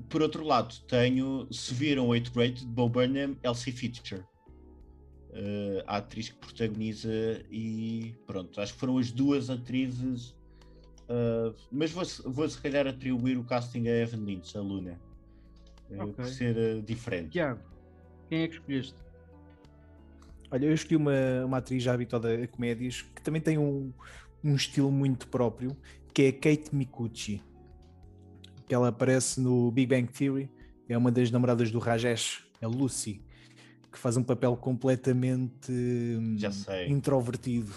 Por outro lado, tenho, se viram 8 Grade, de Bo Burnham, Elsie Fisher. Uh, a atriz que protagoniza e pronto, acho que foram as duas atrizes uh, mas vou, vou se calhar atribuir o casting a Evan Lynch, a Luna okay. por ser diferente Tiago, quem é que escolheste? Olha, eu escolhi uma, uma atriz já habituada a comédias que também tem um, um estilo muito próprio, que é Kate Mikuchi que ela aparece no Big Bang Theory, é uma das namoradas do Rajesh, a Lucy que faz um papel completamente hum, introvertido.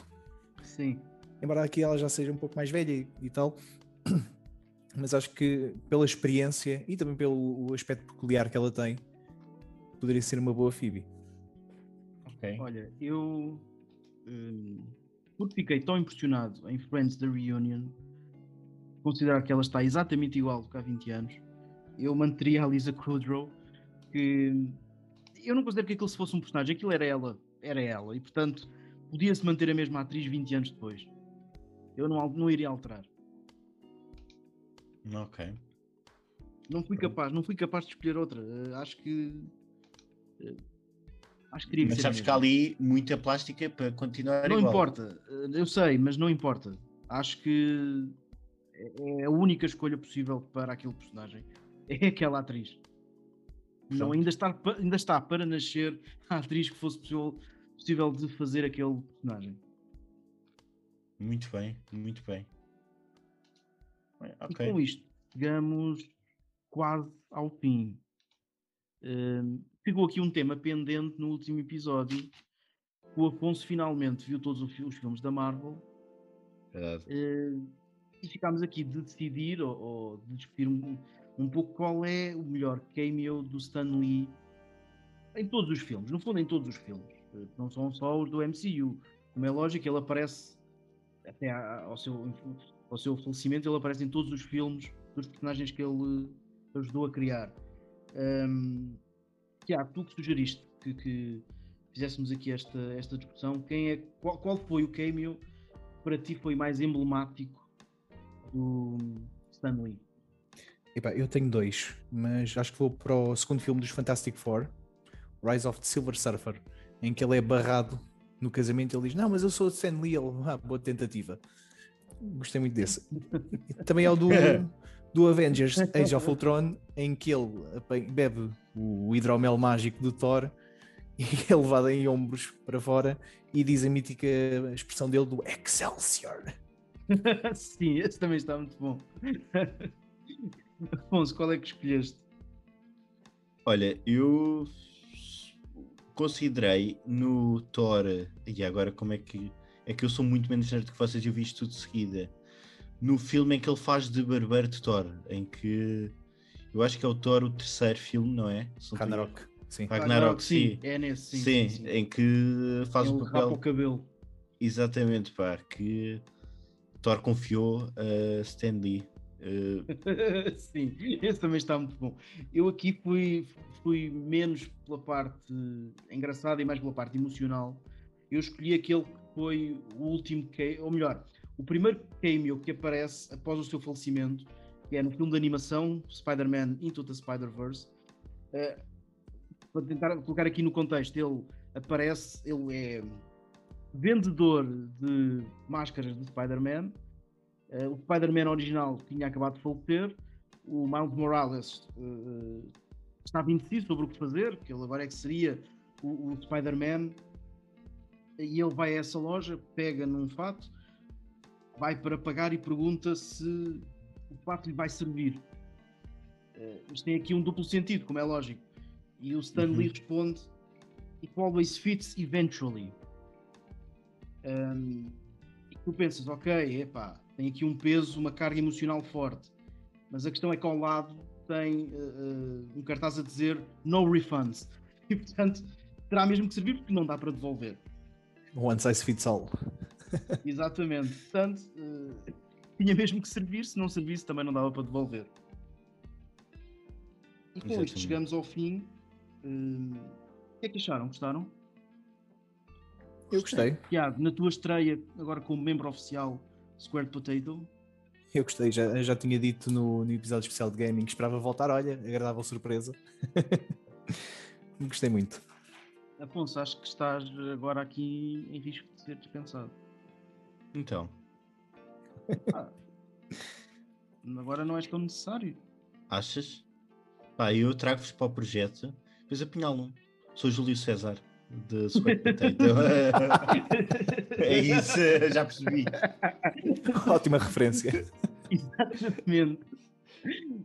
Sim. Embora aqui ela já seja um pouco mais velha e, e tal, mas acho que pela experiência e também pelo aspecto peculiar que ela tem, poderia ser uma boa Phoebe. Ok. Olha, eu hum, porque fiquei tão impressionado em Friends The Reunion, considerar que ela está exatamente igual do que há 20 anos, eu manteria a Lisa Kudrow, que eu não considero que aquilo se fosse um personagem, aquilo era ela, era ela, e portanto podia-se manter a mesma atriz 20 anos depois. Eu não, não iria alterar. Ok. Não fui capaz, não fui capaz de escolher outra. Uh, acho que. Acho que mas sabes que há ali muita plástica para continuar Não igual. importa, uh, eu sei, mas não importa. Acho que é, é a única escolha possível para aquele personagem. É aquela atriz. Não, ainda está, ainda está para nascer a atriz que fosse possível, possível de fazer aquele personagem. Muito bem, muito bem. Okay. E com isto, chegamos quase ao fim. Uh, ficou aqui um tema pendente no último episódio. O Afonso finalmente viu todos os filmes da Marvel. Verdade. Uh, e ficámos aqui de decidir ou, ou de discutir um, um pouco qual é o melhor cameo do Stan Lee em todos os filmes, no fundo em todos os filmes, não são só os do MCU. Como é lógico, ele aparece até ao seu, ao seu falecimento, ele aparece em todos os filmes dos personagens que ele ajudou a criar. Um, Tiago, tu que sugeriste que, que, fizéssemos aqui esta, esta discussão, quem é, qual, qual foi o cameo que para ti foi mais emblemático do Stan Lee? Epá, eu tenho dois, mas acho que vou para o segundo filme dos Fantastic Four, Rise of the Silver Surfer, em que ele é barrado no casamento e ele diz: Não, mas eu sou o Stan Lee. Ele, ah, boa tentativa. Gostei muito desse. Também é o do, do Avengers Age of Ultron, em que ele bebe o hidromel mágico do Thor e é levado em ombros para fora e diz a mítica expressão dele do Excelsior. Sim, esse também está muito bom. Afonso, qual é que escolheste? Olha, eu considerei no Thor, e agora como é que é que eu sou muito menos nerd que vocês, eu vi isto tudo de seguida. No filme em que ele faz de barbeiro de Thor, em que eu acho que é o Thor o terceiro filme, não é? Ragnarok. Sim. Ragnarok, sim. É nesse, sim, sim, sim, em que faz ele o papel. o cabelo. Exatamente, pá, que Thor confiou a Stan Lee Uh... Sim, esse também está muito bom. Eu aqui fui, fui menos pela parte engraçada e mais pela parte emocional. Eu escolhi aquele que foi o último, ou melhor, o primeiro cameo que aparece após o seu falecimento, que é no filme de animação Spider-Man Into the Spider-Verse. Uh, para tentar colocar aqui no contexto, ele aparece, ele é vendedor de máscaras de Spider-Man Uh, o Spider-Man original tinha acabado de falecer, o Miles Morales uh, estava indeciso sobre o que fazer, que ele agora é que seria o, o Spider-Man, e ele vai a essa loja, pega num fato, vai para pagar e pergunta se o fato lhe vai servir. Uh, isto tem aqui um duplo sentido, como é lógico. E o Stan Lee uhum. responde: It always fits eventually. Um, e tu pensas, ok, epá, tem aqui um peso, uma carga emocional forte. Mas a questão é que ao lado tem uh, um cartaz a dizer no refunds. E portanto terá mesmo que servir porque não dá para devolver. One size fits all. Exatamente. Portanto, uh, tinha mesmo que servir, se não servisse também não dava para devolver. E com isto chegamos ao fim. Uh, o que é que acharam? Gostaram? Eu gostei. Tiago, na tua estreia, agora como membro oficial Squared Potato, Eu gostei, já, já tinha dito no, no episódio especial de gaming que esperava voltar. Olha, agradável surpresa. gostei muito. Afonso, acho que estás agora aqui em risco de ser dispensado. Então, Ah, agora não és tão necessário. achas? Pá, eu trago-vos para o projeto, depois apunhalo-me. Sou Júlio César, de Sweat Potato. é isso, já percebi. Ótima referência. Exatamente.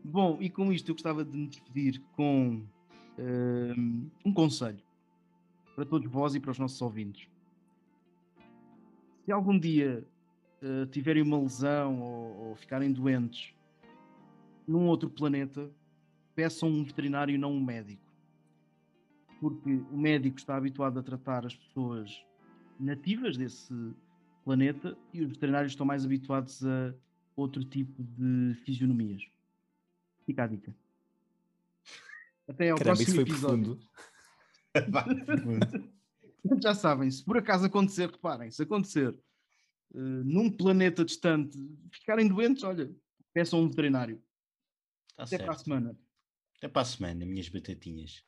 Bom, e com isto eu gostava de me despedir com hum, um conselho para todos vós e para os nossos ouvintes. Se algum dia eh, tiverem uma lesão ou, ou ficarem doentes num outro planeta, peçam um veterinário e não um médico. Porque o médico está habituado a tratar as pessoas nativas desse planeta e os veterinários estão mais habituados a outro tipo de fisionomias. Fica a dica. Até ao Caramba, isso próximo foi episódio. profundo. Muito. Já sabem, se por acaso acontecer, reparem, se acontecer eh, num planeta distante ficarem doentes, olha, peçam um veterinário. Tá Até para a certo. semana. Até para a semana, minhas batatinhas.